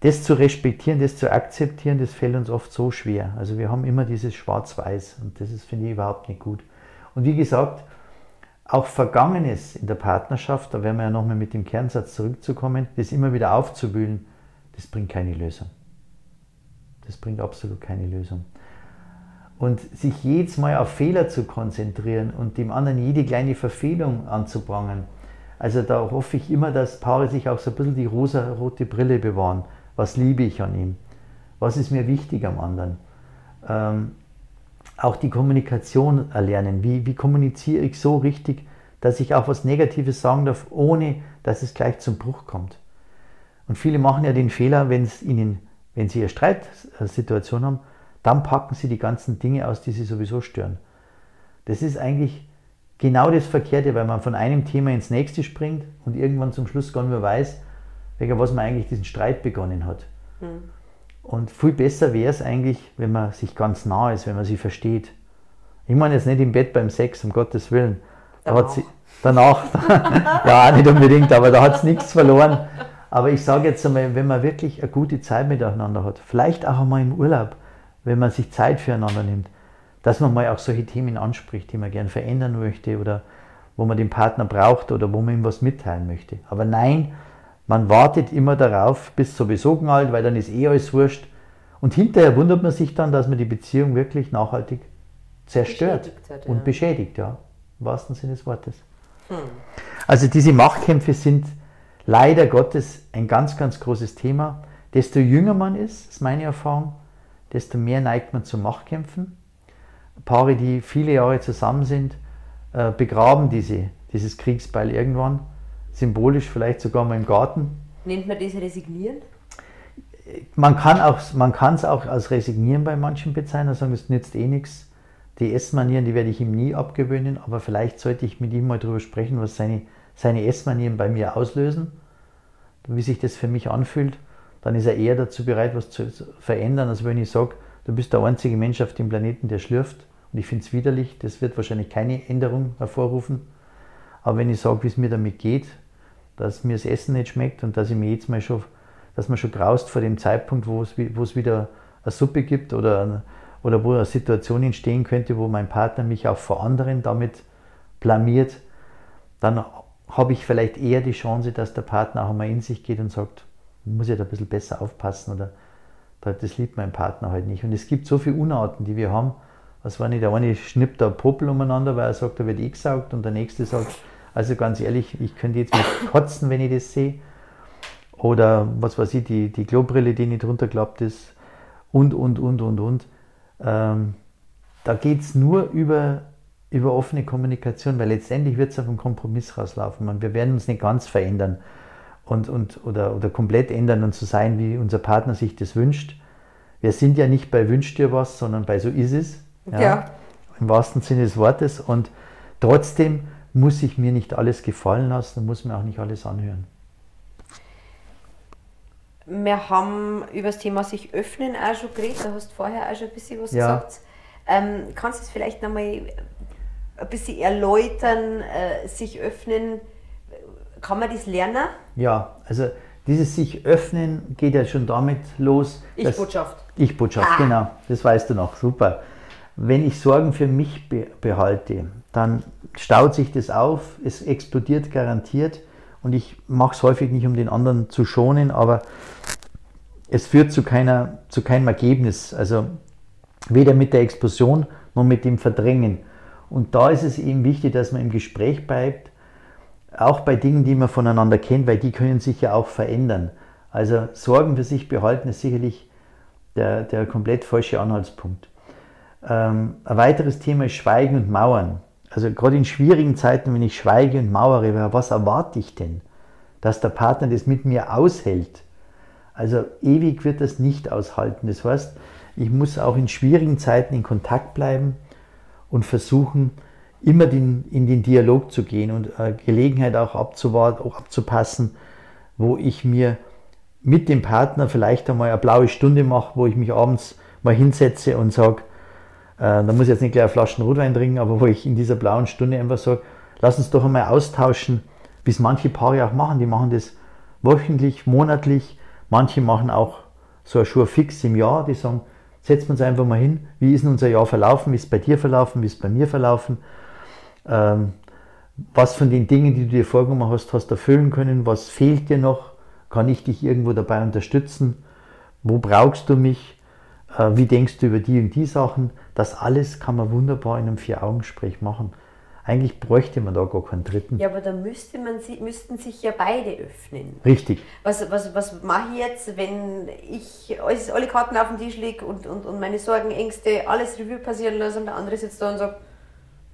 das zu respektieren, das zu akzeptieren, das fällt uns oft so schwer. Also wir haben immer dieses Schwarz-Weiß und das ist, finde ich, überhaupt nicht gut. Und wie gesagt, auch Vergangenes in der Partnerschaft, da werden wir ja nochmal mit dem Kernsatz zurückzukommen, das immer wieder aufzuwühlen, das bringt keine Lösung. Das bringt absolut keine Lösung. Und sich jedes Mal auf Fehler zu konzentrieren und dem anderen jede kleine Verfehlung anzubrangen, also da hoffe ich immer, dass Paare sich auch so ein bisschen die rosa-rote Brille bewahren. Was liebe ich an ihm? Was ist mir wichtig am anderen? Ähm, auch die Kommunikation erlernen. Wie, wie kommuniziere ich so richtig, dass ich auch was Negatives sagen darf, ohne dass es gleich zum Bruch kommt. Und viele machen ja den Fehler, wenn ihnen, wenn sie eine Streitsituation haben, dann packen sie die ganzen Dinge aus, die sie sowieso stören. Das ist eigentlich genau das Verkehrte, weil man von einem Thema ins nächste springt und irgendwann zum Schluss gar nicht mehr weiß, wegen was man eigentlich diesen Streit begonnen hat. Und viel besser wäre es eigentlich, wenn man sich ganz nah ist, wenn man sie versteht. Ich meine jetzt nicht im Bett beim Sex, um Gottes Willen. Da Danach. hat sie, danach, ja, nicht unbedingt, aber da hat es nichts verloren. Aber ich sage jetzt einmal, wenn man wirklich eine gute Zeit miteinander hat, vielleicht auch einmal im Urlaub, wenn man sich Zeit füreinander nimmt, dass man mal auch solche Themen anspricht, die man gern verändern möchte oder wo man den Partner braucht oder wo man ihm was mitteilen möchte. Aber nein, man wartet immer darauf, bis sowieso knallt, weil dann ist eh alles wurscht. Und hinterher wundert man sich dann, dass man die Beziehung wirklich nachhaltig zerstört Beschädigt hat, und ja. beschädigt, ja, im wahrsten Sinne des Wortes. Also diese Machtkämpfe sind leider Gottes ein ganz, ganz großes Thema. Desto jünger man ist, ist meine Erfahrung, desto mehr neigt man zu Machtkämpfen. Paare, die viele Jahre zusammen sind, äh, begraben diese, dieses Kriegsbeil irgendwann, symbolisch vielleicht sogar mal im Garten. Nennt man das Resignieren? Man kann auch, es auch als Resignieren bei manchen bezeichnen, sagen, es nützt eh nichts. Die Essmanieren, die werde ich ihm nie abgewöhnen, aber vielleicht sollte ich mit ihm mal darüber sprechen, was seine, seine Essmanieren bei mir auslösen, wie sich das für mich anfühlt. Dann ist er eher dazu bereit, was zu verändern, als wenn ich sage, du bist der einzige Mensch auf dem Planeten, der schlürft und ich finde es widerlich, das wird wahrscheinlich keine Änderung hervorrufen. Aber wenn ich sage, wie es mir damit geht, dass mir das Essen nicht schmeckt und dass ich mir jetzt mal schon, dass man schon graust vor dem Zeitpunkt, wo es, wieder eine Suppe gibt oder, oder wo eine Situation entstehen könnte, wo mein Partner mich auch vor anderen damit blamiert, dann habe ich vielleicht eher die Chance, dass der Partner auch einmal in sich geht und sagt, muss ich da ein bisschen besser aufpassen oder da- das liebt mein Partner halt nicht. Und es gibt so viele Unarten, die wir haben. Was war nicht, der eine schnippt da Popel umeinander, weil er sagt, da wird eh gesaugt und der nächste sagt, also ganz ehrlich, ich könnte jetzt mal kotzen, wenn ich das sehe. Oder was weiß ich, die, die Klobrille, die nicht runterklappt ist und, und, und, und, und. Ähm, da geht es nur über, über offene Kommunikation, weil letztendlich wird es auf einen Kompromiss rauslaufen. Man, wir werden uns nicht ganz verändern und, und, oder, oder komplett ändern und so sein, wie unser Partner sich das wünscht. Wir sind ja nicht bei Wünsch dir was, sondern bei So ist es. Ja. Im wahrsten Sinne des Wortes. Und trotzdem muss ich mir nicht alles gefallen lassen und muss mir auch nicht alles anhören. Wir haben über das Thema sich öffnen auch schon geredet, da hast du vorher auch schon ein bisschen was Ja. gesagt. Ähm, kannst du es vielleicht nochmal ein bisschen erläutern, äh, sich öffnen? Kann man das lernen? Ja, also dieses sich öffnen geht ja schon damit los. Ich-Botschaft. Ich-Botschaft, Ah. genau. Das weißt du noch. Super. Wenn ich Sorgen für mich be behalte, dann staut sich das auf, es explodiert garantiert und ich mache es häufig nicht, um den anderen zu schonen, aber es führt zu, keiner, zu keinem Ergebnis. Also weder mit der Explosion noch mit dem Verdrängen. Und da ist es eben wichtig, dass man im Gespräch bleibt, auch bei Dingen, die man voneinander kennt, weil die können sich ja auch verändern. Also Sorgen für sich behalten ist sicherlich der, der komplett falsche Anhaltspunkt. Ähm, ein weiteres Thema ist Schweigen und Mauern. Also gerade in schwierigen Zeiten, wenn ich schweige und mauere, was erwarte ich denn? Dass der Partner das mit mir aushält. Also ewig wird das nicht aushalten. Das heißt, ich muss auch in schwierigen Zeiten in Kontakt bleiben und versuchen, immer den, in den Dialog zu gehen und äh, Gelegenheit auch, abzuwarten, auch abzupassen, wo ich mir mit dem Partner vielleicht einmal eine blaue Stunde mache, wo ich mich abends mal hinsetze und sage, äh, da muss ich jetzt nicht gleich eine Flasche Rotwein trinken, aber wo ich in dieser blauen Stunde einfach sage, lass uns doch einmal austauschen, wie es manche Paare auch machen. Die machen das wöchentlich, monatlich, manche machen auch so ein Schur fix im Jahr, die sagen, setzen wir uns einfach mal hin, wie ist denn unser Jahr verlaufen, wie ist es bei dir verlaufen, wie ist es bei mir verlaufen, ähm, was von den Dingen, die du dir vorgenommen hast, hast erfüllen können, was fehlt dir noch, kann ich dich irgendwo dabei unterstützen, wo brauchst du mich, äh, wie denkst du über die und die Sachen, das alles kann man wunderbar in einem Vier-Augen-Gespräch machen. Eigentlich bräuchte man da gar keinen dritten. Ja, aber da müsste man, müssten sich ja beide öffnen. Richtig. Was, was, was mache ich jetzt, wenn ich alle Karten auf dem Tisch lege und, und, und meine Sorgen, Ängste, alles Revue passieren lasse und der andere sitzt da und sagt,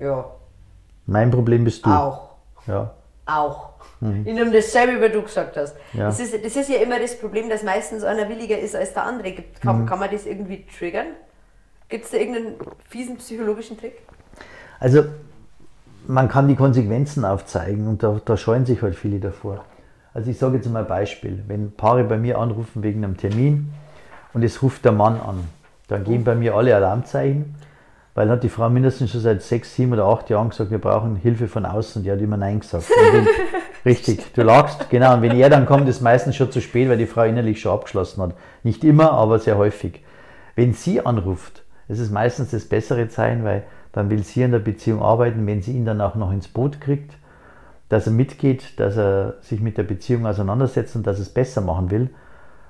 ja, mein Problem bist du. Auch. Ja. Auch. Mhm. Ich nehme dasselbe, wie du gesagt hast. Ja. Das, ist, das ist ja immer das Problem, dass meistens einer williger ist als der andere. Kann, mhm. kann man das irgendwie triggern? Gibt es da irgendeinen fiesen psychologischen Trick? Also, man kann die Konsequenzen aufzeigen und da, da scheuen sich halt viele davor. Also, ich sage jetzt mal ein Beispiel. Wenn Paare bei mir anrufen wegen einem Termin und es ruft der Mann an, dann gehen bei mir alle Alarmzeichen weil hat die Frau mindestens schon seit sechs, sieben oder acht Jahren gesagt, wir brauchen Hilfe von außen. Die hat immer Nein gesagt. Den, richtig, du lagst, genau. Und wenn er dann kommt, ist meistens schon zu spät, weil die Frau innerlich schon abgeschlossen hat. Nicht immer, aber sehr häufig. Wenn sie anruft, ist es meistens das bessere Zeichen, weil dann will sie in der Beziehung arbeiten, wenn sie ihn dann auch noch ins Boot kriegt, dass er mitgeht, dass er sich mit der Beziehung auseinandersetzt und dass er es besser machen will.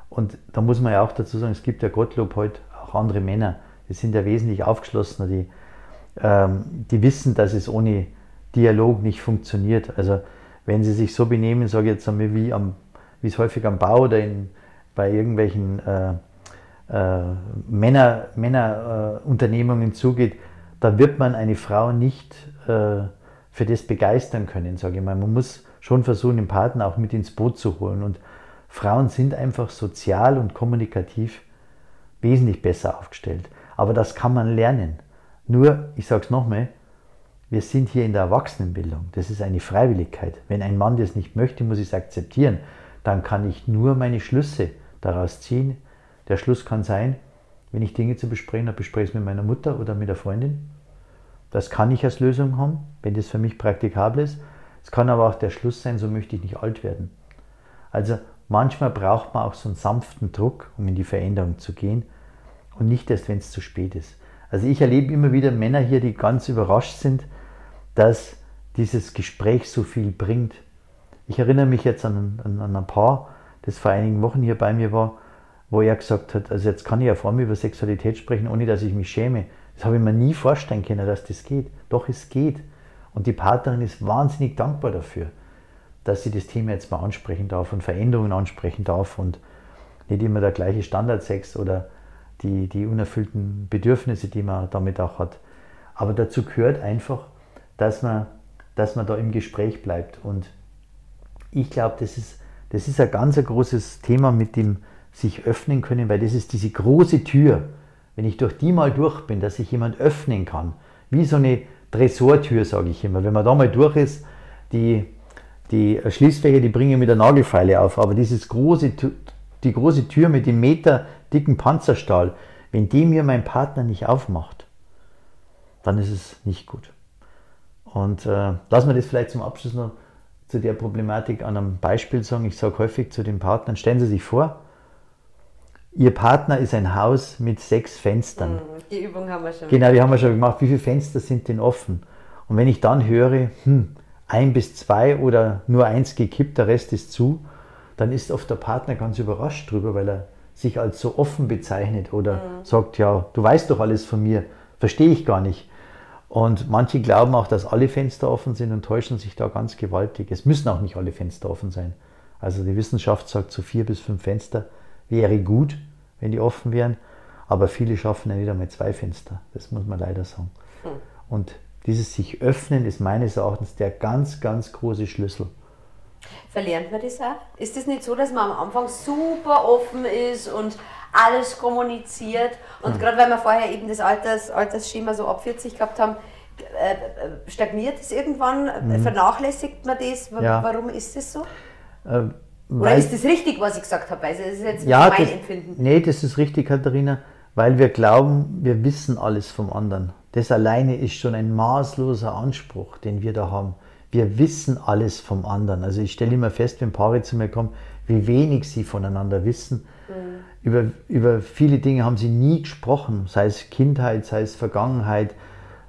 Und da muss man ja auch dazu sagen, es gibt ja Gottlob heute auch andere Männer, die sind ja wesentlich aufgeschlossener, die, ähm, die wissen, dass es ohne Dialog nicht funktioniert. Also wenn sie sich so benehmen, sage ich jetzt einmal, wie, am, wie es häufig am Bau oder in, bei irgendwelchen äh, äh, Männer, Männerunternehmungen äh, zugeht, da wird man eine Frau nicht äh, für das begeistern können, sage ich mal. Man muss schon versuchen, den Partner auch mit ins Boot zu holen. Und Frauen sind einfach sozial und kommunikativ wesentlich besser aufgestellt. Aber das kann man lernen. Nur, ich sage es nochmal, wir sind hier in der Erwachsenenbildung. Das ist eine Freiwilligkeit. Wenn ein Mann das nicht möchte, muss ich es akzeptieren. Dann kann ich nur meine Schlüsse daraus ziehen. Der Schluss kann sein, wenn ich Dinge zu besprechen habe, bespreche ich es mit meiner Mutter oder mit der Freundin. Das kann ich als Lösung haben, wenn das für mich praktikabel ist. Es kann aber auch der Schluss sein, so möchte ich nicht alt werden. Also manchmal braucht man auch so einen sanften Druck, um in die Veränderung zu gehen und nicht erst, wenn es zu spät ist. Also ich erlebe immer wieder Männer hier, die ganz überrascht sind, dass dieses Gespräch so viel bringt. Ich erinnere mich jetzt an, an, an ein Paar, das vor einigen Wochen hier bei mir war, wo er gesagt hat, also jetzt kann ich ja vor allem über Sexualität sprechen, ohne dass ich mich schäme. Das habe ich mir nie vorstellen können, dass das geht. Doch es geht. Und die Partnerin ist wahnsinnig dankbar dafür, dass sie das Thema jetzt mal ansprechen darf und Veränderungen ansprechen darf und nicht immer der gleiche Standardsex oder die, die unerfüllten Bedürfnisse, die man damit auch hat. Aber dazu gehört einfach, dass man, dass man da im Gespräch bleibt. Und ich glaube, das ist, das ist ein ganz ein großes Thema mit dem sich öffnen können, weil das ist diese große Tür. Wenn ich durch die mal durch bin, dass sich jemand öffnen kann, wie so eine Tresortür, sage ich immer. Wenn man da mal durch ist, die, die Schließfächer, die bringen mit der Nagelfeile auf, aber dieses große, die große Tür mit dem Meter dicken Panzerstahl, wenn die mir mein Partner nicht aufmacht, dann ist es nicht gut. Und äh, lass mir das vielleicht zum Abschluss noch zu der Problematik an einem Beispiel sagen. Ich sage häufig zu den Partnern, stellen Sie sich vor, Ihr Partner ist ein Haus mit sechs Fenstern. Mhm, die Übung haben wir schon. Genau, die haben wir schon gemacht. Wie viele Fenster sind denn offen? Und wenn ich dann höre, hm, ein bis zwei oder nur eins gekippt, der Rest ist zu, dann ist oft der Partner ganz überrascht drüber, weil er sich als so offen bezeichnet oder mhm. sagt, ja, du weißt doch alles von mir, verstehe ich gar nicht. Und manche glauben auch, dass alle Fenster offen sind und täuschen sich da ganz gewaltig. Es müssen auch nicht alle Fenster offen sein. Also die Wissenschaft sagt, so vier bis fünf Fenster wäre gut, wenn die offen wären. Aber viele schaffen ja nicht einmal zwei Fenster. Das muss man leider sagen. Hm. Und dieses sich öffnen ist meines Erachtens der ganz, ganz große Schlüssel. Verlernt man das auch? Ist es nicht so, dass man am Anfang super offen ist und alles kommuniziert? Und mhm. gerade weil wir vorher eben das Alters, Altersschema so ab 40 gehabt haben, äh, stagniert es irgendwann? Mhm. Vernachlässigt man das? Ja. Warum ist das so? Äh, Oder ist das richtig, was ich gesagt habe? Also das ist jetzt ja, mein das, Empfinden. Nee, das ist richtig, Katharina, weil wir glauben, wir wissen alles vom anderen. Das alleine ist schon ein maßloser Anspruch, den wir da haben. Wir wissen alles vom anderen. Also ich stelle immer fest, wenn Paare zu mir kommen, wie wenig sie voneinander wissen. Mhm. Über, über viele Dinge haben sie nie gesprochen, sei es Kindheit, sei es Vergangenheit,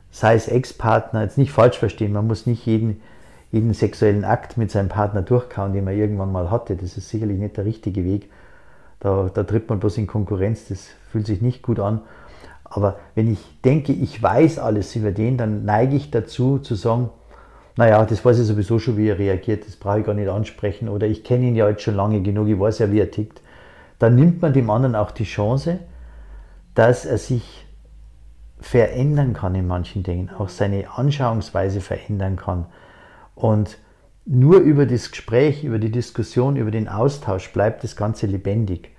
sei es Ex-Partner. Jetzt nicht falsch verstehen, man muss nicht jeden, jeden sexuellen Akt mit seinem Partner durchkauen, den man irgendwann mal hatte. Das ist sicherlich nicht der richtige Weg. Da, da tritt man bloß in Konkurrenz, das fühlt sich nicht gut an. Aber wenn ich denke, ich weiß alles über den, dann neige ich dazu zu sagen, naja, das weiß ich sowieso schon, wie er reagiert, das brauche ich gar nicht ansprechen oder ich kenne ihn ja jetzt schon lange genug, ich weiß ja, wie er tickt. Dann nimmt man dem anderen auch die Chance, dass er sich verändern kann in manchen Dingen, auch seine Anschauungsweise verändern kann. Und nur über das Gespräch, über die Diskussion, über den Austausch bleibt das Ganze lebendig.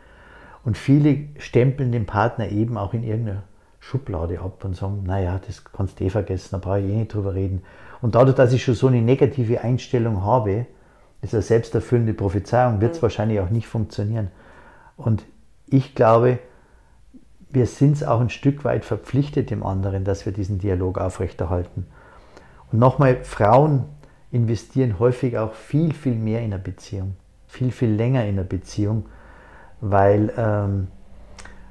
Und viele stempeln den Partner eben auch in irgendeiner Schublade ab und sagen, naja, das kannst du eh vergessen, da brauche ich eh nicht drüber reden. Und dadurch, dass ich schon so eine negative Einstellung habe, ist eine selbsterfüllende Prophezeiung, wird es mhm. wahrscheinlich auch nicht funktionieren. Und ich glaube, wir sind es auch ein Stück weit verpflichtet dem anderen, dass wir diesen Dialog aufrechterhalten. Und nochmal, Frauen investieren häufig auch viel, viel mehr in eine Beziehung, viel, viel länger in eine Beziehung, weil ähm,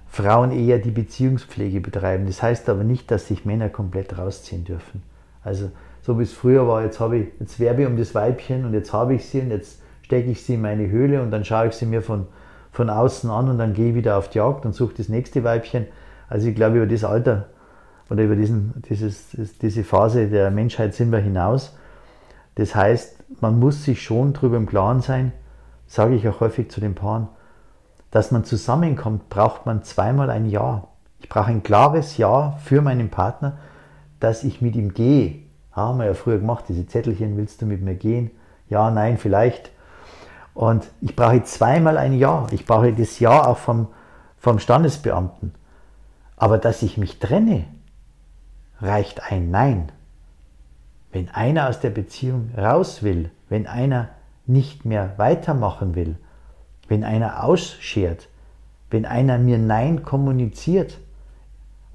Frauen eher die Beziehungspflege betreiben. Das heißt aber nicht, dass sich Männer komplett rausziehen dürfen. Also so wie es früher war, jetzt habe ich, jetzt werbe ich um das Weibchen und jetzt habe ich sie und jetzt stecke ich sie in meine Höhle und dann schaue ich sie mir von, von außen an und dann gehe ich wieder auf die Jagd und suche das nächste Weibchen. Also ich glaube, über das Alter oder über diesen, dieses, diese Phase der Menschheit sind wir hinaus. Das heißt, man muss sich schon darüber im Klaren sein, sage ich auch häufig zu den Paaren, dass man zusammenkommt, braucht man zweimal ein Ja. Ich brauche ein klares Ja für meinen Partner, dass ich mit ihm gehe. Haben wir ja früher gemacht, diese Zettelchen, willst du mit mir gehen? Ja, nein, vielleicht. Und ich brauche zweimal ein Ja. Ich brauche das Ja auch vom, vom Standesbeamten. Aber dass ich mich trenne, reicht ein Nein. Wenn einer aus der Beziehung raus will, wenn einer nicht mehr weitermachen will, wenn einer ausschert, wenn einer mir Nein kommuniziert,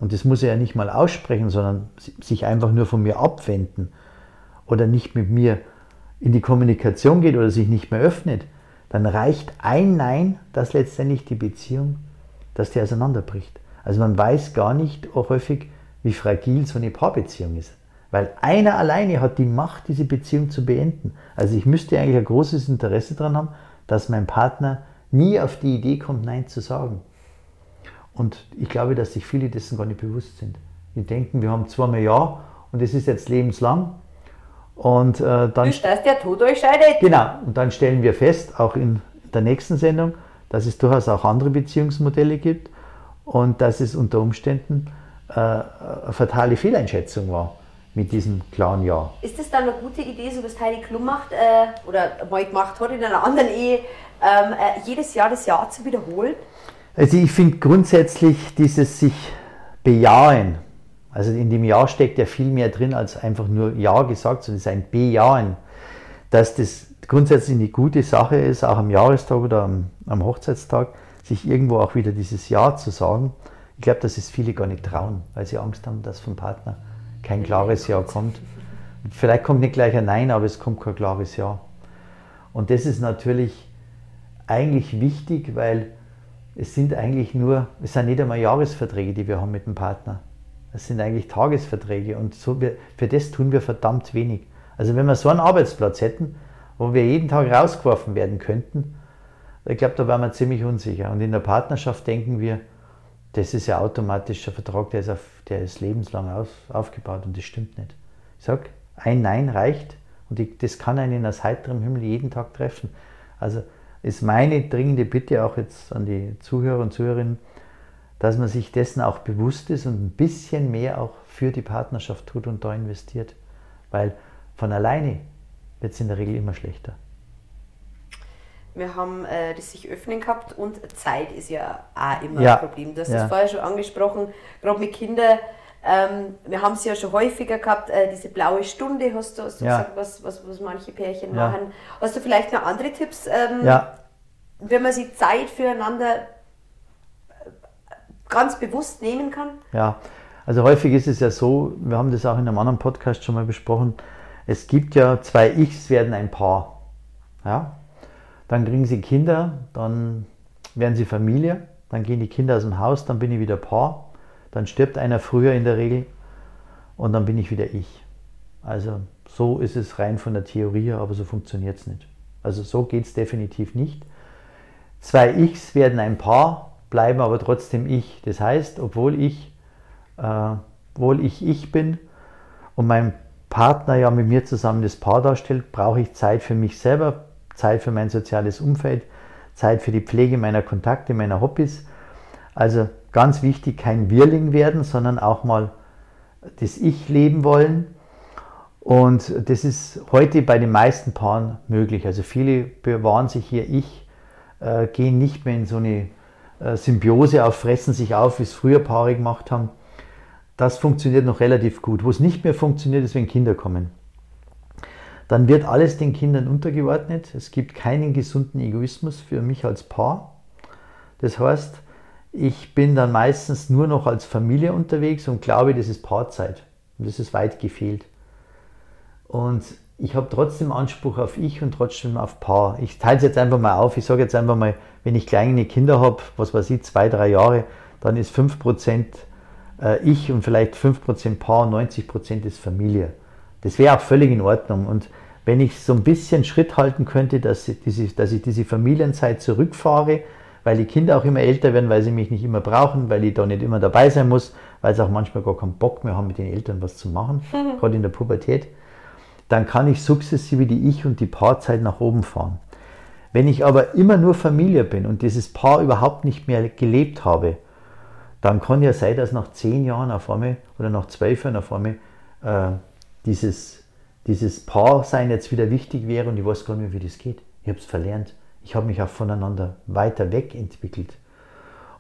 und das muss er ja nicht mal aussprechen, sondern sich einfach nur von mir abwenden oder nicht mit mir in die Kommunikation geht oder sich nicht mehr öffnet, dann reicht ein Nein, dass letztendlich die Beziehung, dass die auseinanderbricht. Also man weiß gar nicht auch häufig, wie fragil so eine Paarbeziehung ist. Weil einer alleine hat die Macht, diese Beziehung zu beenden. Also ich müsste eigentlich ein großes Interesse daran haben, dass mein Partner nie auf die Idee kommt, Nein zu sagen. Und ich glaube, dass sich viele dessen gar nicht bewusst sind. Die denken, wir haben zweimal Ja und es ist jetzt lebenslang. Und äh, dann. Bis dass der Tod euch scheidet. Genau. Und dann stellen wir fest, auch in der nächsten Sendung, dass es durchaus auch andere Beziehungsmodelle gibt und dass es unter Umständen äh, eine fatale Fehleinschätzung war mit diesem klaren Ja. Ist das dann eine gute Idee, so was Heidi Klum macht äh, oder mal gemacht hat in einer anderen Ehe, ähm, äh, jedes Jahr das Jahr zu wiederholen? Also ich finde grundsätzlich dieses sich bejahen, also in dem Ja steckt ja viel mehr drin als einfach nur Ja gesagt, sondern es ist ein Bejahen, dass das grundsätzlich eine gute Sache ist, auch am Jahrestag oder am, am Hochzeitstag, sich irgendwo auch wieder dieses Ja zu sagen. Ich glaube, dass es viele gar nicht trauen, weil sie Angst haben, dass vom Partner kein klares Ja kommt. Vielleicht kommt nicht gleich ein Nein, aber es kommt kein klares Ja. Und das ist natürlich eigentlich wichtig, weil es sind eigentlich nur, es sind nicht einmal Jahresverträge, die wir haben mit dem Partner. Es sind eigentlich Tagesverträge und so, wir, für das tun wir verdammt wenig. Also wenn wir so einen Arbeitsplatz hätten, wo wir jeden Tag rausgeworfen werden könnten, ich glaube, da wären wir ziemlich unsicher. Und in der Partnerschaft denken wir, das ist ja automatisch ein Vertrag, der ist, auf, der ist lebenslang auf, aufgebaut und das stimmt nicht. Ich sage, ein Nein reicht und ich, das kann einen aus heiterem Himmel jeden Tag treffen. Also ist meine dringende Bitte auch jetzt an die Zuhörer und Zuhörerinnen, dass man sich dessen auch bewusst ist und ein bisschen mehr auch für die Partnerschaft tut und da investiert. Weil von alleine wird es in der Regel immer schlechter. Wir haben äh, das sich öffnen gehabt und Zeit ist ja auch immer ja. ein Problem. Du hast ja. das vorher schon angesprochen, gerade mit Kindern. Ähm, wir haben es ja schon häufiger gehabt, äh, diese blaue Stunde hast du, hast du ja. gesagt, was, was, was manche Pärchen machen. Hast du vielleicht noch andere Tipps, ähm, wenn man sich Zeit füreinander äh, ganz bewusst nehmen kann? Ja, also häufig ist es ja so, wir haben das auch in einem anderen Podcast schon mal besprochen, es gibt ja zwei Ichs werden ein Paar. Ja? Dann kriegen sie Kinder, dann werden sie Familie, dann gehen die Kinder aus dem Haus, dann bin ich wieder Paar dann stirbt einer früher in der Regel und dann bin ich wieder ich. Also so ist es rein von der Theorie, aber so funktioniert es nicht. Also so geht es definitiv nicht. Zwei Ichs werden ein Paar, bleiben aber trotzdem ich. Das heißt, obwohl ich, äh, obwohl ich ich bin und mein Partner ja mit mir zusammen das Paar darstellt, brauche ich Zeit für mich selber, Zeit für mein soziales Umfeld, Zeit für die Pflege meiner Kontakte, meiner Hobbys. Also ganz wichtig, kein Wirrling werden, sondern auch mal das Ich leben wollen. Und das ist heute bei den meisten Paaren möglich. Also viele bewahren sich ihr Ich, äh, gehen nicht mehr in so eine äh, Symbiose auf, fressen sich auf, wie es früher Paare gemacht haben. Das funktioniert noch relativ gut. Wo es nicht mehr funktioniert, ist, wenn Kinder kommen. Dann wird alles den Kindern untergeordnet. Es gibt keinen gesunden Egoismus für mich als Paar. Das heißt, ich bin dann meistens nur noch als Familie unterwegs und glaube, das ist Paarzeit. Und das ist weit gefehlt. Und ich habe trotzdem Anspruch auf ich und trotzdem auf Paar. Ich teile es jetzt einfach mal auf. Ich sage jetzt einfach mal, wenn ich kleine Kinder habe, was weiß ich, zwei, drei Jahre, dann ist 5% äh, ich und vielleicht 5% Paar, 90% ist Familie. Das wäre auch völlig in Ordnung. Und wenn ich so ein bisschen Schritt halten könnte, dass ich diese, dass ich diese Familienzeit zurückfahre, weil die Kinder auch immer älter werden, weil sie mich nicht immer brauchen, weil ich da nicht immer dabei sein muss, weil sie auch manchmal gar keinen Bock mehr haben, mit den Eltern was zu machen, gerade in der Pubertät, dann kann ich sukzessive die Ich- und die Paarzeit nach oben fahren. Wenn ich aber immer nur Familie bin und dieses Paar überhaupt nicht mehr gelebt habe, dann kann ja sein, dass nach zehn Jahren auf einmal oder nach zwölf Jahren auf einmal äh, dieses, dieses Paarsein jetzt wieder wichtig wäre und ich weiß gar nicht mehr, wie das geht. Ich habe es verlernt ich habe mich auch voneinander weiter weg entwickelt.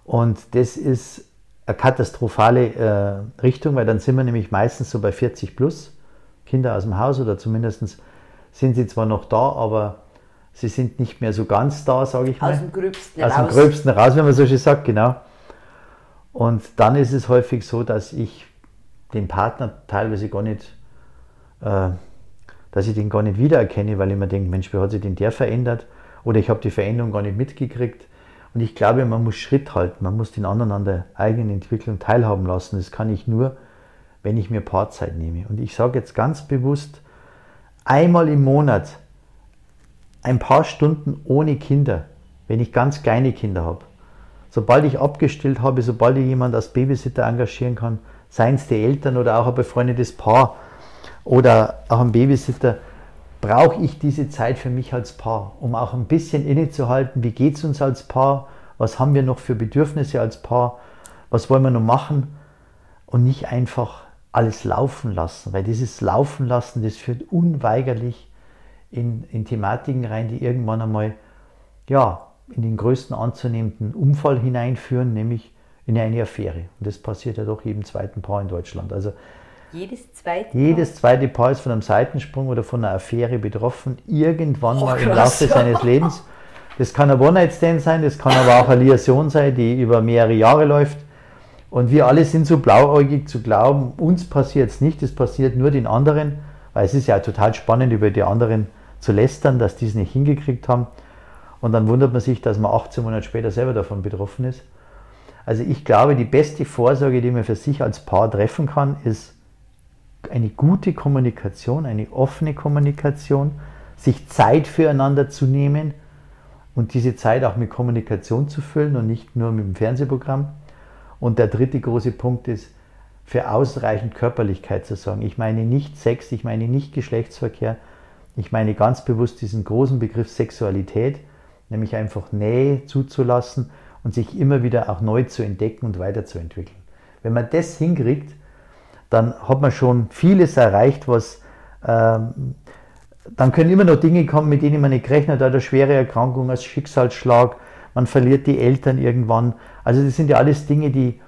Und das ist eine katastrophale äh, Richtung, weil dann sind wir nämlich meistens so bei 40 plus Kinder aus dem Haus oder zumindest sind sie zwar noch da, aber sie sind nicht mehr so ganz da, sage ich mal. Aus dem Gröbsten raus. Aus dem Gröbsten raus, wenn man so schön sagt, genau. Und dann ist es häufig so, dass ich den Partner teilweise gar nicht, äh, dass ich den gar nicht wiedererkenne, weil ich mir denke, Mensch, wie hat sich denn der verändert? Oder ich habe die Veränderung gar nicht mitgekriegt. Und ich glaube, man muss Schritt halten, man muss den anderen an der eigenen Entwicklung teilhaben lassen. Das kann ich nur, wenn ich mir Paarzeit nehme. Und ich sage jetzt ganz bewusst, einmal im Monat ein paar Stunden ohne Kinder, wenn ich ganz kleine Kinder habe. Sobald ich abgestillt habe, sobald ich jemanden als Babysitter engagieren kann, seien es die Eltern oder auch ein befreundetes Paar oder auch ein Babysitter, brauche ich diese Zeit für mich als Paar, um auch ein bisschen innezuhalten, wie geht es uns als Paar, was haben wir noch für Bedürfnisse als Paar, was wollen wir noch machen und nicht einfach alles laufen lassen, weil dieses Laufen lassen, das führt unweigerlich in, in Thematiken rein, die irgendwann einmal ja, in den größten anzunehmenden Unfall hineinführen, nämlich in eine Affäre. Und das passiert ja doch jedem zweiten Paar in Deutschland. Also jedes zweite Jedes zweite Paar ist von einem Seitensprung oder von einer Affäre betroffen, irgendwann oh, mal im Laufe seines Lebens. Das kann ein One-Night-Stand sein, das kann aber auch eine Liaison sein, die über mehrere Jahre läuft. Und wir alle sind so blauäugig zu glauben, uns passiert es nicht, es passiert nur den anderen, weil es ist ja total spannend, über die anderen zu lästern, dass die es nicht hingekriegt haben. Und dann wundert man sich, dass man 18 Monate später selber davon betroffen ist. Also ich glaube, die beste Vorsorge, die man für sich als Paar treffen kann, ist eine gute Kommunikation, eine offene Kommunikation, sich Zeit füreinander zu nehmen und diese Zeit auch mit Kommunikation zu füllen und nicht nur mit dem Fernsehprogramm. Und der dritte große Punkt ist, für ausreichend Körperlichkeit zu sorgen. Ich meine nicht Sex, ich meine nicht Geschlechtsverkehr, ich meine ganz bewusst diesen großen Begriff Sexualität, nämlich einfach Nähe zuzulassen und sich immer wieder auch neu zu entdecken und weiterzuentwickeln. Wenn man das hinkriegt, dann hat man schon vieles erreicht, was ähm, dann können immer noch Dinge kommen, mit denen man nicht gerechnet hat, eine schwere Erkrankung, als Schicksalsschlag, man verliert die Eltern irgendwann. Also das sind ja alles Dinge, die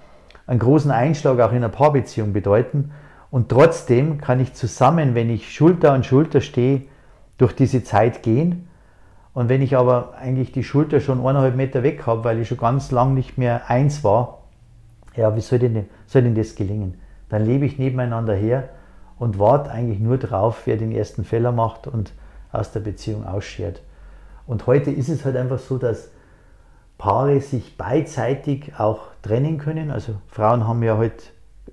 einen großen Einschlag auch in einer Paarbeziehung bedeuten. Und trotzdem kann ich zusammen, wenn ich Schulter an Schulter stehe, durch diese Zeit gehen. Und wenn ich aber eigentlich die Schulter schon eineinhalb Meter weg habe, weil ich schon ganz lang nicht mehr eins war, ja, wie soll denn, soll denn das gelingen? Dann lebe ich nebeneinander her und warte eigentlich nur drauf, wer den ersten Fehler macht und aus der Beziehung ausschert. Und heute ist es halt einfach so, dass Paare sich beidseitig auch trennen können. Also Frauen haben ja heute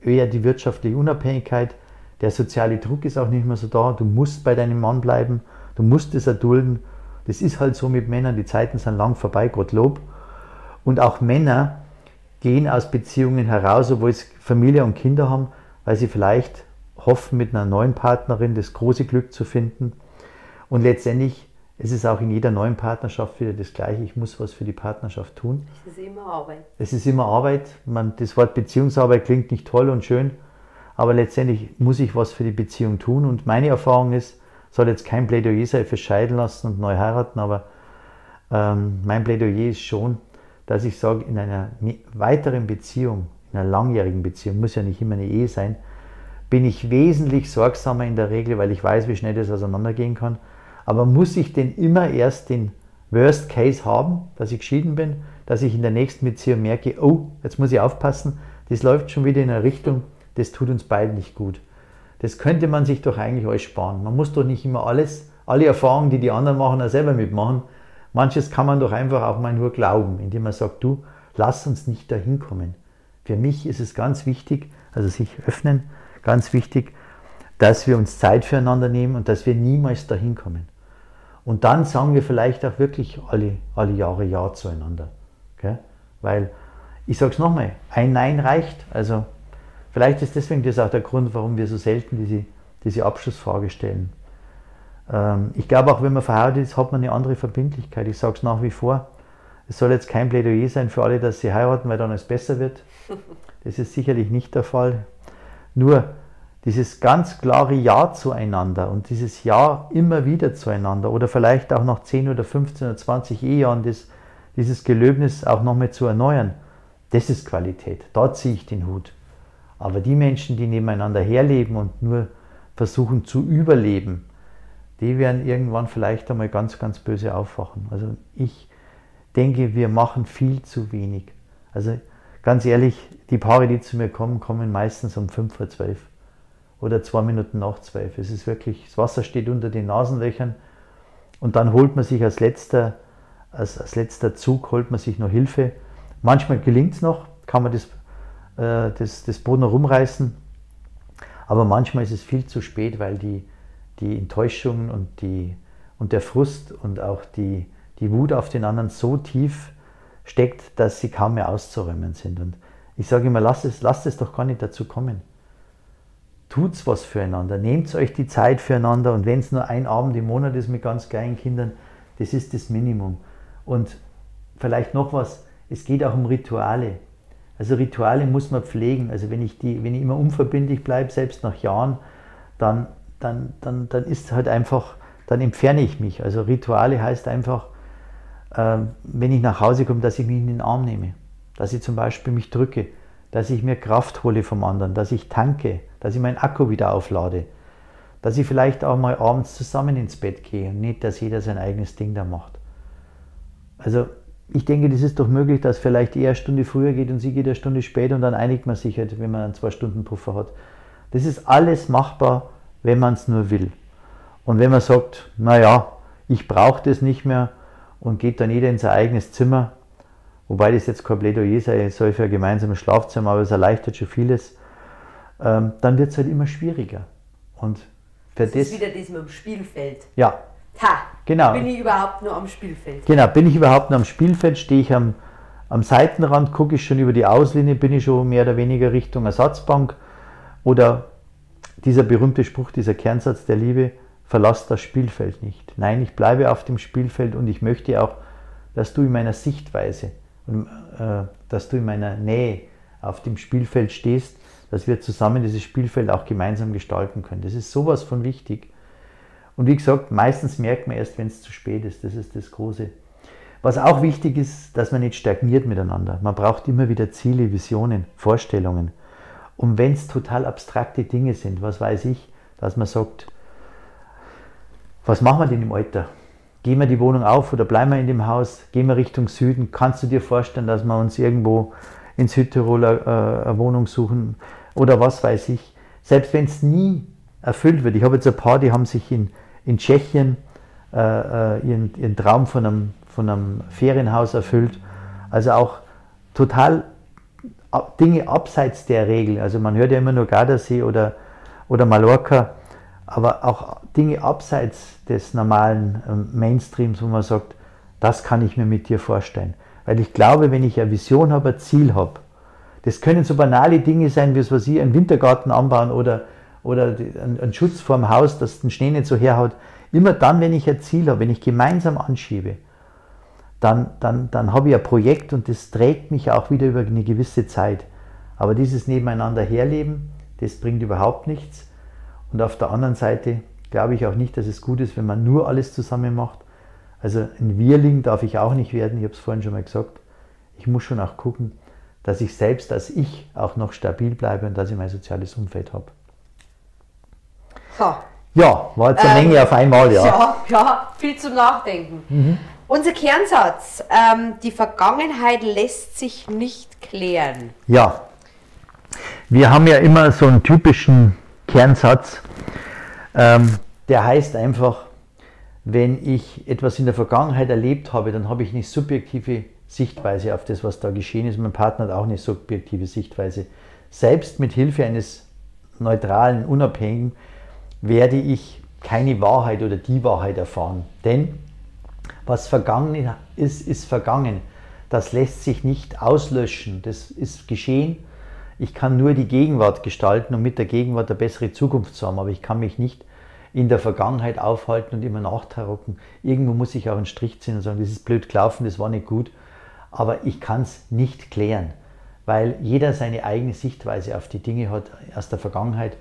eher die wirtschaftliche Unabhängigkeit. Der soziale Druck ist auch nicht mehr so da. Du musst bei deinem Mann bleiben. Du musst es erdulden. Das ist halt so mit Männern. Die Zeiten sind lang vorbei, Gottlob. Und auch Männer gehen aus Beziehungen heraus, obwohl sie Familie und Kinder haben, weil sie vielleicht hoffen, mit einer neuen Partnerin das große Glück zu finden. Und letztendlich ist es auch in jeder neuen Partnerschaft wieder das Gleiche. Ich muss was für die Partnerschaft tun. Es ist immer Arbeit. Es ist immer Arbeit. Man, das Wort Beziehungsarbeit klingt nicht toll und schön, aber letztendlich muss ich was für die Beziehung tun. Und meine Erfahrung ist, soll jetzt kein Plädoyer sein für scheiden lassen und neu heiraten, aber ähm, mein Plädoyer ist schon, dass ich sage, in einer weiteren Beziehung, in einer langjährigen Beziehung, muss ja nicht immer eine Ehe sein, bin ich wesentlich sorgsamer in der Regel, weil ich weiß, wie schnell das auseinandergehen kann. Aber muss ich denn immer erst den Worst Case haben, dass ich geschieden bin, dass ich in der nächsten Beziehung merke, oh, jetzt muss ich aufpassen, das läuft schon wieder in eine Richtung, das tut uns beiden nicht gut. Das könnte man sich doch eigentlich alles sparen. Man muss doch nicht immer alles, alle Erfahrungen, die die anderen machen, auch selber mitmachen, Manches kann man doch einfach auch mal nur glauben, indem man sagt, du, lass uns nicht dahin kommen. Für mich ist es ganz wichtig, also sich öffnen, ganz wichtig, dass wir uns Zeit füreinander nehmen und dass wir niemals dahin kommen. Und dann sagen wir vielleicht auch wirklich alle, alle Jahre Ja zueinander. Gell? Weil, ich sage es nochmal, ein Nein reicht. Also vielleicht ist deswegen das auch der Grund, warum wir so selten diese, diese Abschlussfrage stellen. Ähm, ich glaube auch, wenn man verheiratet ist, hat man eine andere Verbindlichkeit. Ich sage es nach wie vor. Es soll jetzt kein Plädoyer sein für alle, dass sie heiraten, weil dann es besser wird. Das ist sicherlich nicht der Fall. Nur dieses ganz klare Ja zueinander und dieses Ja immer wieder zueinander oder vielleicht auch nach 10 oder 15 oder 20 Ehejahren das, dieses Gelöbnis auch nochmal zu erneuern, das ist Qualität. Da ziehe ich den Hut. Aber die Menschen, die nebeneinander herleben und nur versuchen zu überleben, die werden irgendwann vielleicht einmal ganz, ganz böse aufwachen. Also ich denke, wir machen viel zu wenig. Also ganz ehrlich, die Paare, die zu mir kommen, kommen meistens um 5 vor 12 oder zwei Minuten nach 12. Es ist wirklich, das Wasser steht unter den Nasenlöchern und dann holt man sich als letzter, als, als letzter Zug, holt man sich noch Hilfe. Manchmal gelingt es noch, kann man das, äh, das, das Boot noch rumreißen, aber manchmal ist es viel zu spät, weil die, die Enttäuschung und, die, und der Frust und auch die, die Wut auf den anderen so tief steckt, dass sie kaum mehr auszuräumen sind. Und ich sage immer, lasst es, lasst es doch gar nicht dazu kommen. Tut's was füreinander, nehmt euch die Zeit füreinander und wenn es nur ein Abend im Monat ist mit ganz kleinen Kindern, das ist das Minimum. Und vielleicht noch was, es geht auch um Rituale. Also Rituale muss man pflegen. Also wenn ich, die, wenn ich immer unverbindlich bleibe, selbst nach Jahren, dann dann, dann, dann ist halt einfach, dann entferne ich mich. Also Rituale heißt einfach, äh, wenn ich nach Hause komme, dass ich mich in den Arm nehme, dass ich zum Beispiel mich drücke, dass ich mir Kraft hole vom anderen, dass ich tanke, dass ich meinen Akku wieder auflade, dass ich vielleicht auch mal abends zusammen ins Bett gehe und nicht, dass jeder sein eigenes Ding da macht. Also ich denke, das ist doch möglich, dass vielleicht er eine Stunde früher geht und sie geht eine Stunde später und dann einigt man sich halt, wenn man einen zwei Stunden Puffer hat. Das ist alles machbar wenn man es nur will. Und wenn man sagt, naja, ich brauche das nicht mehr und geht dann jeder in sein eigenes Zimmer, wobei das jetzt kein Plädoyer sei, soll für ein gemeinsames Schlafzimmer, aber es erleichtert schon vieles, ähm, dann wird es halt immer schwieriger. Und für das, das ist wieder das mit dem Spielfeld. Ja. Ha, genau. bin ich überhaupt nur am Spielfeld? Genau, bin ich überhaupt nur am Spielfeld, stehe ich am, Am Seitenrand gucke ich schon über die Auslinie, bin ich schon mehr oder weniger Richtung Ersatzbank. Oder dieser berühmte Spruch, dieser Kernsatz der Liebe, verlass das Spielfeld nicht. Nein, ich bleibe auf dem Spielfeld und ich möchte auch, dass du in meiner Sichtweise, äh, dass du in meiner Nähe auf dem Spielfeld stehst, dass wir zusammen dieses Spielfeld auch gemeinsam gestalten können. Das ist sowas von wichtig. Und wie gesagt, meistens merkt man erst, wenn es zu spät ist. Das ist das Große. Was auch wichtig ist, dass man nicht stagniert miteinander. Man braucht immer wieder Ziele, Visionen, Vorstellungen. Und wenn es total abstrakte Dinge sind, was weiß ich, dass man sagt, was machen wir denn im Alter? Gehen wir die Wohnung auf oder bleiben wir in dem Haus? Gehen wir Richtung Süden? Kannst du dir vorstellen, dass wir uns irgendwo in Südtirol äh, eine Wohnung suchen oder was weiß ich? Selbst wenn es nie erfüllt wird. Ich habe jetzt ein paar, die haben sich in, in Tschechien äh, äh ihren, ihren Traum von einem, von einem Ferienhaus erfüllt. Also auch total Dinge abseits der Regel. Also man hört ja immer nur Gardasee oder, oder Mallorca, aber auch Dinge abseits des normalen ähm, Mainstreams, wo man sagt, das kann ich mir mit dir vorstellen. Weil ich glaube, wenn ich eine Vision habe, ein Ziel habe, das können so banale Dinge sein, wie es was ich, einen Wintergarten anbauen oder, oder einen Schutz vor dem Haus, dass den Schnee nicht so herhaut. Immer dann, wenn ich ein Ziel habe, wenn ich gemeinsam anschiebe, dann, dann, dann habe ich ein Projekt und das trägt mich auch wieder über eine gewisse Zeit. Aber dieses Nebeneinander herleben, das bringt überhaupt nichts. Und auf der anderen Seite glaube ich auch nicht, dass es gut ist, wenn man nur alles zusammen macht. Also ein Wirling darf ich auch nicht werden, ich habe es vorhin schon mal gesagt. Ich muss schon auch gucken, dass ich selbst als ich auch noch stabil bleibe und dass ich mein soziales Umfeld habe. So. Ja, war jetzt eine ähm, Menge auf einmal, ja. Ja, ja viel zum Nachdenken. Mhm. Unser Kernsatz, ähm, die Vergangenheit lässt sich nicht klären. Ja, wir haben ja immer so einen typischen Kernsatz, ähm, der heißt einfach, wenn ich etwas in der Vergangenheit erlebt habe, dann habe ich eine subjektive Sichtweise auf das, was da geschehen ist. Mein Partner hat auch eine subjektive Sichtweise. Selbst mit Hilfe eines neutralen, unabhängigen werde ich keine Wahrheit oder die Wahrheit erfahren. Denn was vergangen ist, ist vergangen. Das lässt sich nicht auslöschen. Das ist geschehen. Ich kann nur die Gegenwart gestalten, um mit der Gegenwart eine bessere Zukunft zu haben. Aber ich kann mich nicht in der Vergangenheit aufhalten und immer nachtraucken. Irgendwo muss ich auch einen Strich ziehen und sagen, das ist blöd gelaufen, das war nicht gut. Aber ich kann es nicht klären, weil jeder seine eigene Sichtweise auf die Dinge hat aus der Vergangenheit.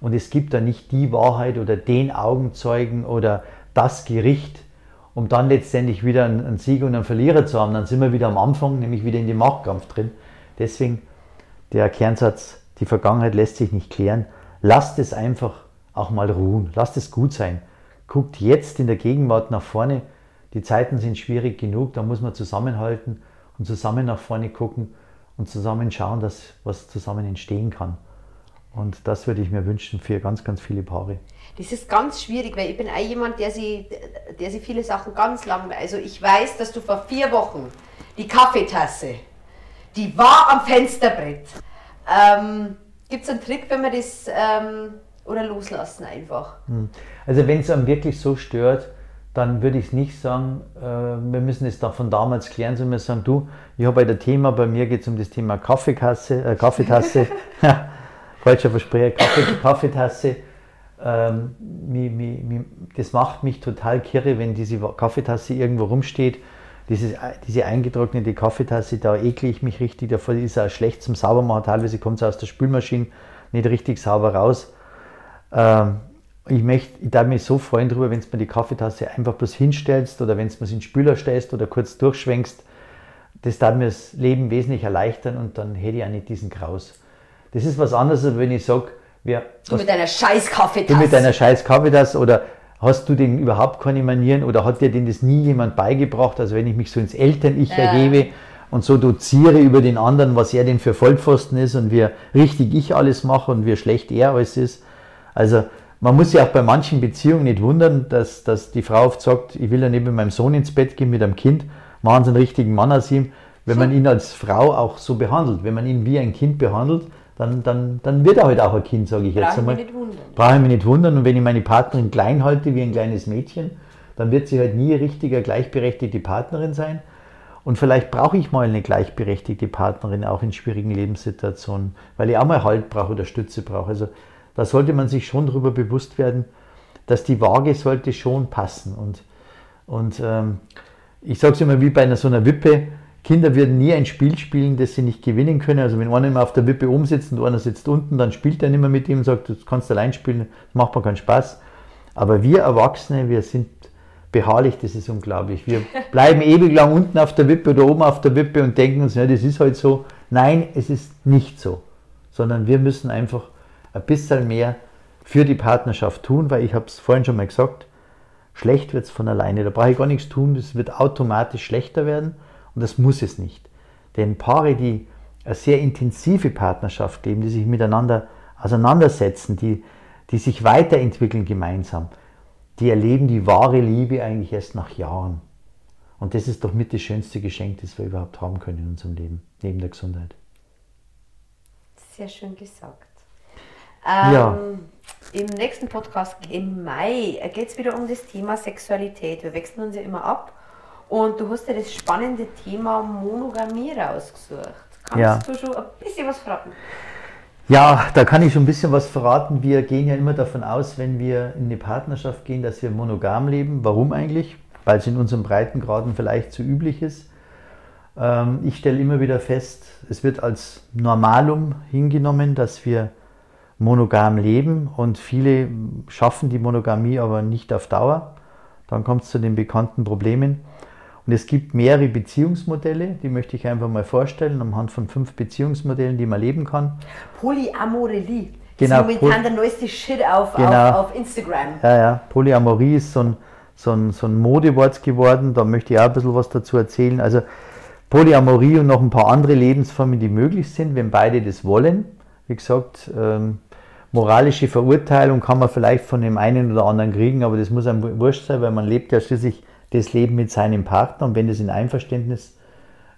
Und es gibt da nicht die Wahrheit oder den Augenzeugen oder das Gericht, um dann letztendlich wieder einen, Sieger und einen Verlierer zu haben. Dann sind wir wieder am Anfang, nämlich wieder in dem Machtkampf drin. Deswegen der Kernsatz, die Vergangenheit lässt sich nicht klären. Lasst es einfach auch mal ruhen. Lasst es gut sein. Guckt jetzt in der Gegenwart nach vorne. Die Zeiten sind schwierig genug, da muss man zusammenhalten und zusammen nach vorne gucken und zusammen schauen, dass was zusammen entstehen kann. Und das würde ich mir wünschen für ganz, ganz viele Paare. Das ist ganz schwierig, weil ich bin auch jemand, der sich der sie viele Sachen ganz lang. Also ich weiß, dass du vor vier Wochen die Kaffeetasse, die war am Fensterbrett. Ähm, Gibt es einen Trick, wenn man das ähm, oder loslassen einfach? Hm. Also wenn es einem wirklich so stört, dann würde ich nicht sagen, äh, wir müssen es da von damals klären, sondern wir sagen, du, ich habe ein Thema, bei mir geht es um das Thema Kaffeekasse, äh, Kaffeetasse, falscher Versprecher, Kaffee, Kaffeetasse ähm, mi, mi, mi, das macht mich total kirre, wenn diese Kaffeetasse irgendwo rumsteht. Dieses, diese eingetrocknete Kaffeetasse, da ekle ich mich richtig davor. Die ist auch schlecht zum Saubermachen. Teilweise kommt es aus der Spülmaschine nicht richtig sauber raus. Ähm, ich möchte, ich darf mich so freuen darüber, wenn du mir die Kaffeetasse einfach bloß hinstellst oder wenn du es in den Spüler stellst oder kurz durchschwenkst. Das darf mir das Leben wesentlich erleichtern und dann hätte ich auch nicht diesen Kraus. Das ist was anderes, als wenn ich sage, Wer, du mit deiner scheiß Kaffeetasse. Du mit deiner scheiß Kaffeetasse oder hast du denn überhaupt keine Manieren oder hat dir denn das nie jemand beigebracht? Also wenn ich mich so ins Eltern-Ich ja. ergebe und so doziere über den anderen, was er denn für Vollpfosten ist und wie richtig ich alles mache und wie schlecht er alles ist. Also man muss sich auch bei manchen Beziehungen nicht wundern, dass, dass die Frau oft sagt, ich will ja nicht mit meinem Sohn ins Bett gehen, mit einem Kind, machen Sie einen richtigen Mann aus ihm, wenn man ihn als Frau auch so behandelt, wenn man ihn wie ein Kind behandelt, dann, dann, dann wird er halt auch ein Kind, sage ich jetzt einmal. Brauche ich mich nicht wundern. Und wenn ich meine Partnerin klein halte wie ein kleines Mädchen, dann wird sie halt nie richtiger gleichberechtigte Partnerin sein. Und vielleicht brauche ich mal eine gleichberechtigte Partnerin auch in schwierigen Lebenssituationen, weil ich auch mal Halt brauche oder Stütze brauche. Also da sollte man sich schon darüber bewusst werden, dass die Waage sollte schon passen. Und, und ähm, ich sage es immer wie bei einer, so einer Wippe, Kinder würden nie ein Spiel spielen, das sie nicht gewinnen können. Also wenn einer immer auf der Wippe oben sitzt und einer sitzt unten, dann spielt er nicht mehr mit ihm und sagt, du kannst allein spielen, das macht mir keinen Spaß. Aber wir Erwachsene, wir sind beharrlich, das ist unglaublich. Wir bleiben ewig lang unten auf der Wippe oder oben auf der Wippe und denken uns, ja, das ist halt so. Nein, es ist nicht so. Sondern wir müssen einfach ein bisschen mehr für die Partnerschaft tun, weil ich habe es vorhin schon mal gesagt, schlecht wird es von alleine. Da brauche ich gar nichts tun, das wird automatisch schlechter werden und das muss es nicht. Denn Paare, die eine sehr intensive Partnerschaft leben, die sich miteinander auseinandersetzen, die, die sich weiterentwickeln gemeinsam, die erleben die wahre Liebe eigentlich erst nach Jahren. Und das ist doch mit das schönste Geschenk, das wir überhaupt haben können in unserem Leben, neben der Gesundheit. Sehr schön gesagt. Ähm, ja. Im nächsten Podcast im Mai geht es wieder um das Thema Sexualität. Wir wechseln uns ja immer ab. Und du hast ja das spannende Thema Monogamie rausgesucht. Kannst ja. du schon ein bisschen was verraten? Ja, da kann ich schon ein bisschen was verraten. Wir gehen ja immer davon aus, wenn wir in eine Partnerschaft gehen, dass wir monogam leben. Warum eigentlich? Weil es in unseren Breitengraden vielleicht zu üblich ist. Ähm, ich stelle immer wieder fest, es wird als Normalum hingenommen, dass wir monogam leben und viele schaffen die Monogamie aber nicht auf Dauer. Dann kommt es zu den bekannten Problemen. Und es gibt mehrere Beziehungsmodelle, die möchte ich einfach mal vorstellen, anhand von fünf Beziehungsmodellen, die man leben kann. Polyamorelie. Genau, ist momentan der neueste Shit auf, genau. auf, auf, Instagram. Ja, ja. Polyamorie ist so ein, so, ein, so ein Modewort geworden. Da möchte ich auch ein bisschen was dazu erzählen. Also Polyamorie und noch ein paar andere Lebensformen, die möglich sind, wenn beide das wollen. Wie gesagt, ähm, moralische Verurteilung kann man vielleicht von dem einen oder anderen kriegen, aber das muss einem wurscht sein, weil man lebt ja schließlich das Leben mit seinem Partner und wenn das in Einverständnis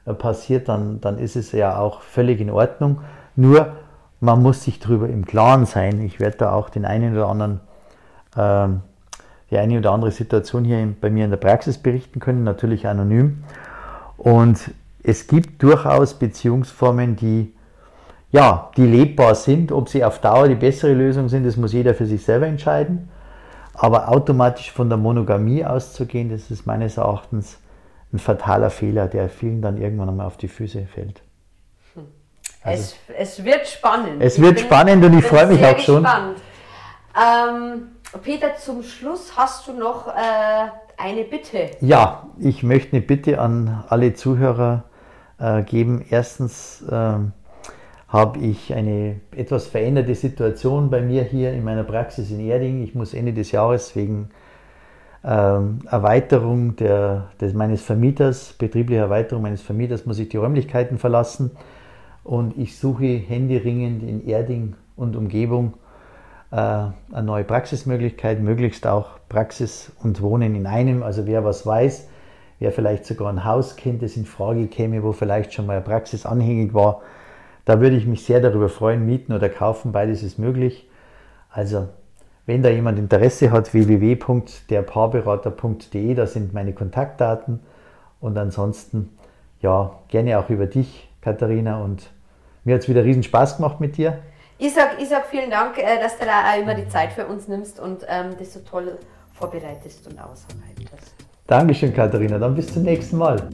äh, passiert, dann, dann ist es ja auch völlig in Ordnung. Nur man muss sich darüber im Klaren sein. Ich werde da auch den einen oder anderen, äh, die eine oder andere Situation hier bei mir in der Praxis berichten können, natürlich anonym. Und es gibt durchaus Beziehungsformen, die ja, die lebbar sind. Ob sie auf Dauer die bessere Lösung sind, das muss jeder für sich selber entscheiden. Aber automatisch von der Monogamie auszugehen, das ist meines Erachtens ein fataler Fehler, der vielen dann irgendwann einmal auf die Füße fällt. Hm. Also, es, es wird spannend. Es wird bin, spannend und ich freue mich auch schon. Ähm, Peter, zum Schluss hast du noch äh, eine Bitte. Ja, ich möchte eine Bitte an alle Zuhörer äh, geben. Erstens, äh, habe ich eine etwas veränderte Situation bei mir hier in meiner Praxis in Erding. Ich muss Ende des Jahres wegen ähm, Erweiterung der, des, meines Vermieters, betriebliche Erweiterung meines Vermieters, muss ich die Räumlichkeiten verlassen. Und ich suche händeringend in Erding und Umgebung äh, eine neue Praxismöglichkeit, möglichst auch Praxis und Wohnen in einem. Also wer was weiß, wer vielleicht sogar ein Haus kennt, das in Frage käme, wo vielleicht schon mal eine Praxis anhängig war, da würde ich mich sehr darüber freuen, mieten oder kaufen, beides ist möglich. Also, wenn da jemand Interesse hat, www.derpaarberater.de, da sind meine Kontaktdaten. Und ansonsten, ja, gerne auch über dich, Katharina. Und mir hat es wieder riesen Spaß gemacht mit dir. Ich sag, ich sag vielen Dank, äh, dass du da auch immer die Zeit für uns nimmst und ähm, das so toll vorbereitest und ausarbeitest. Dankeschön, Katharina. Dann bis zum nächsten Mal.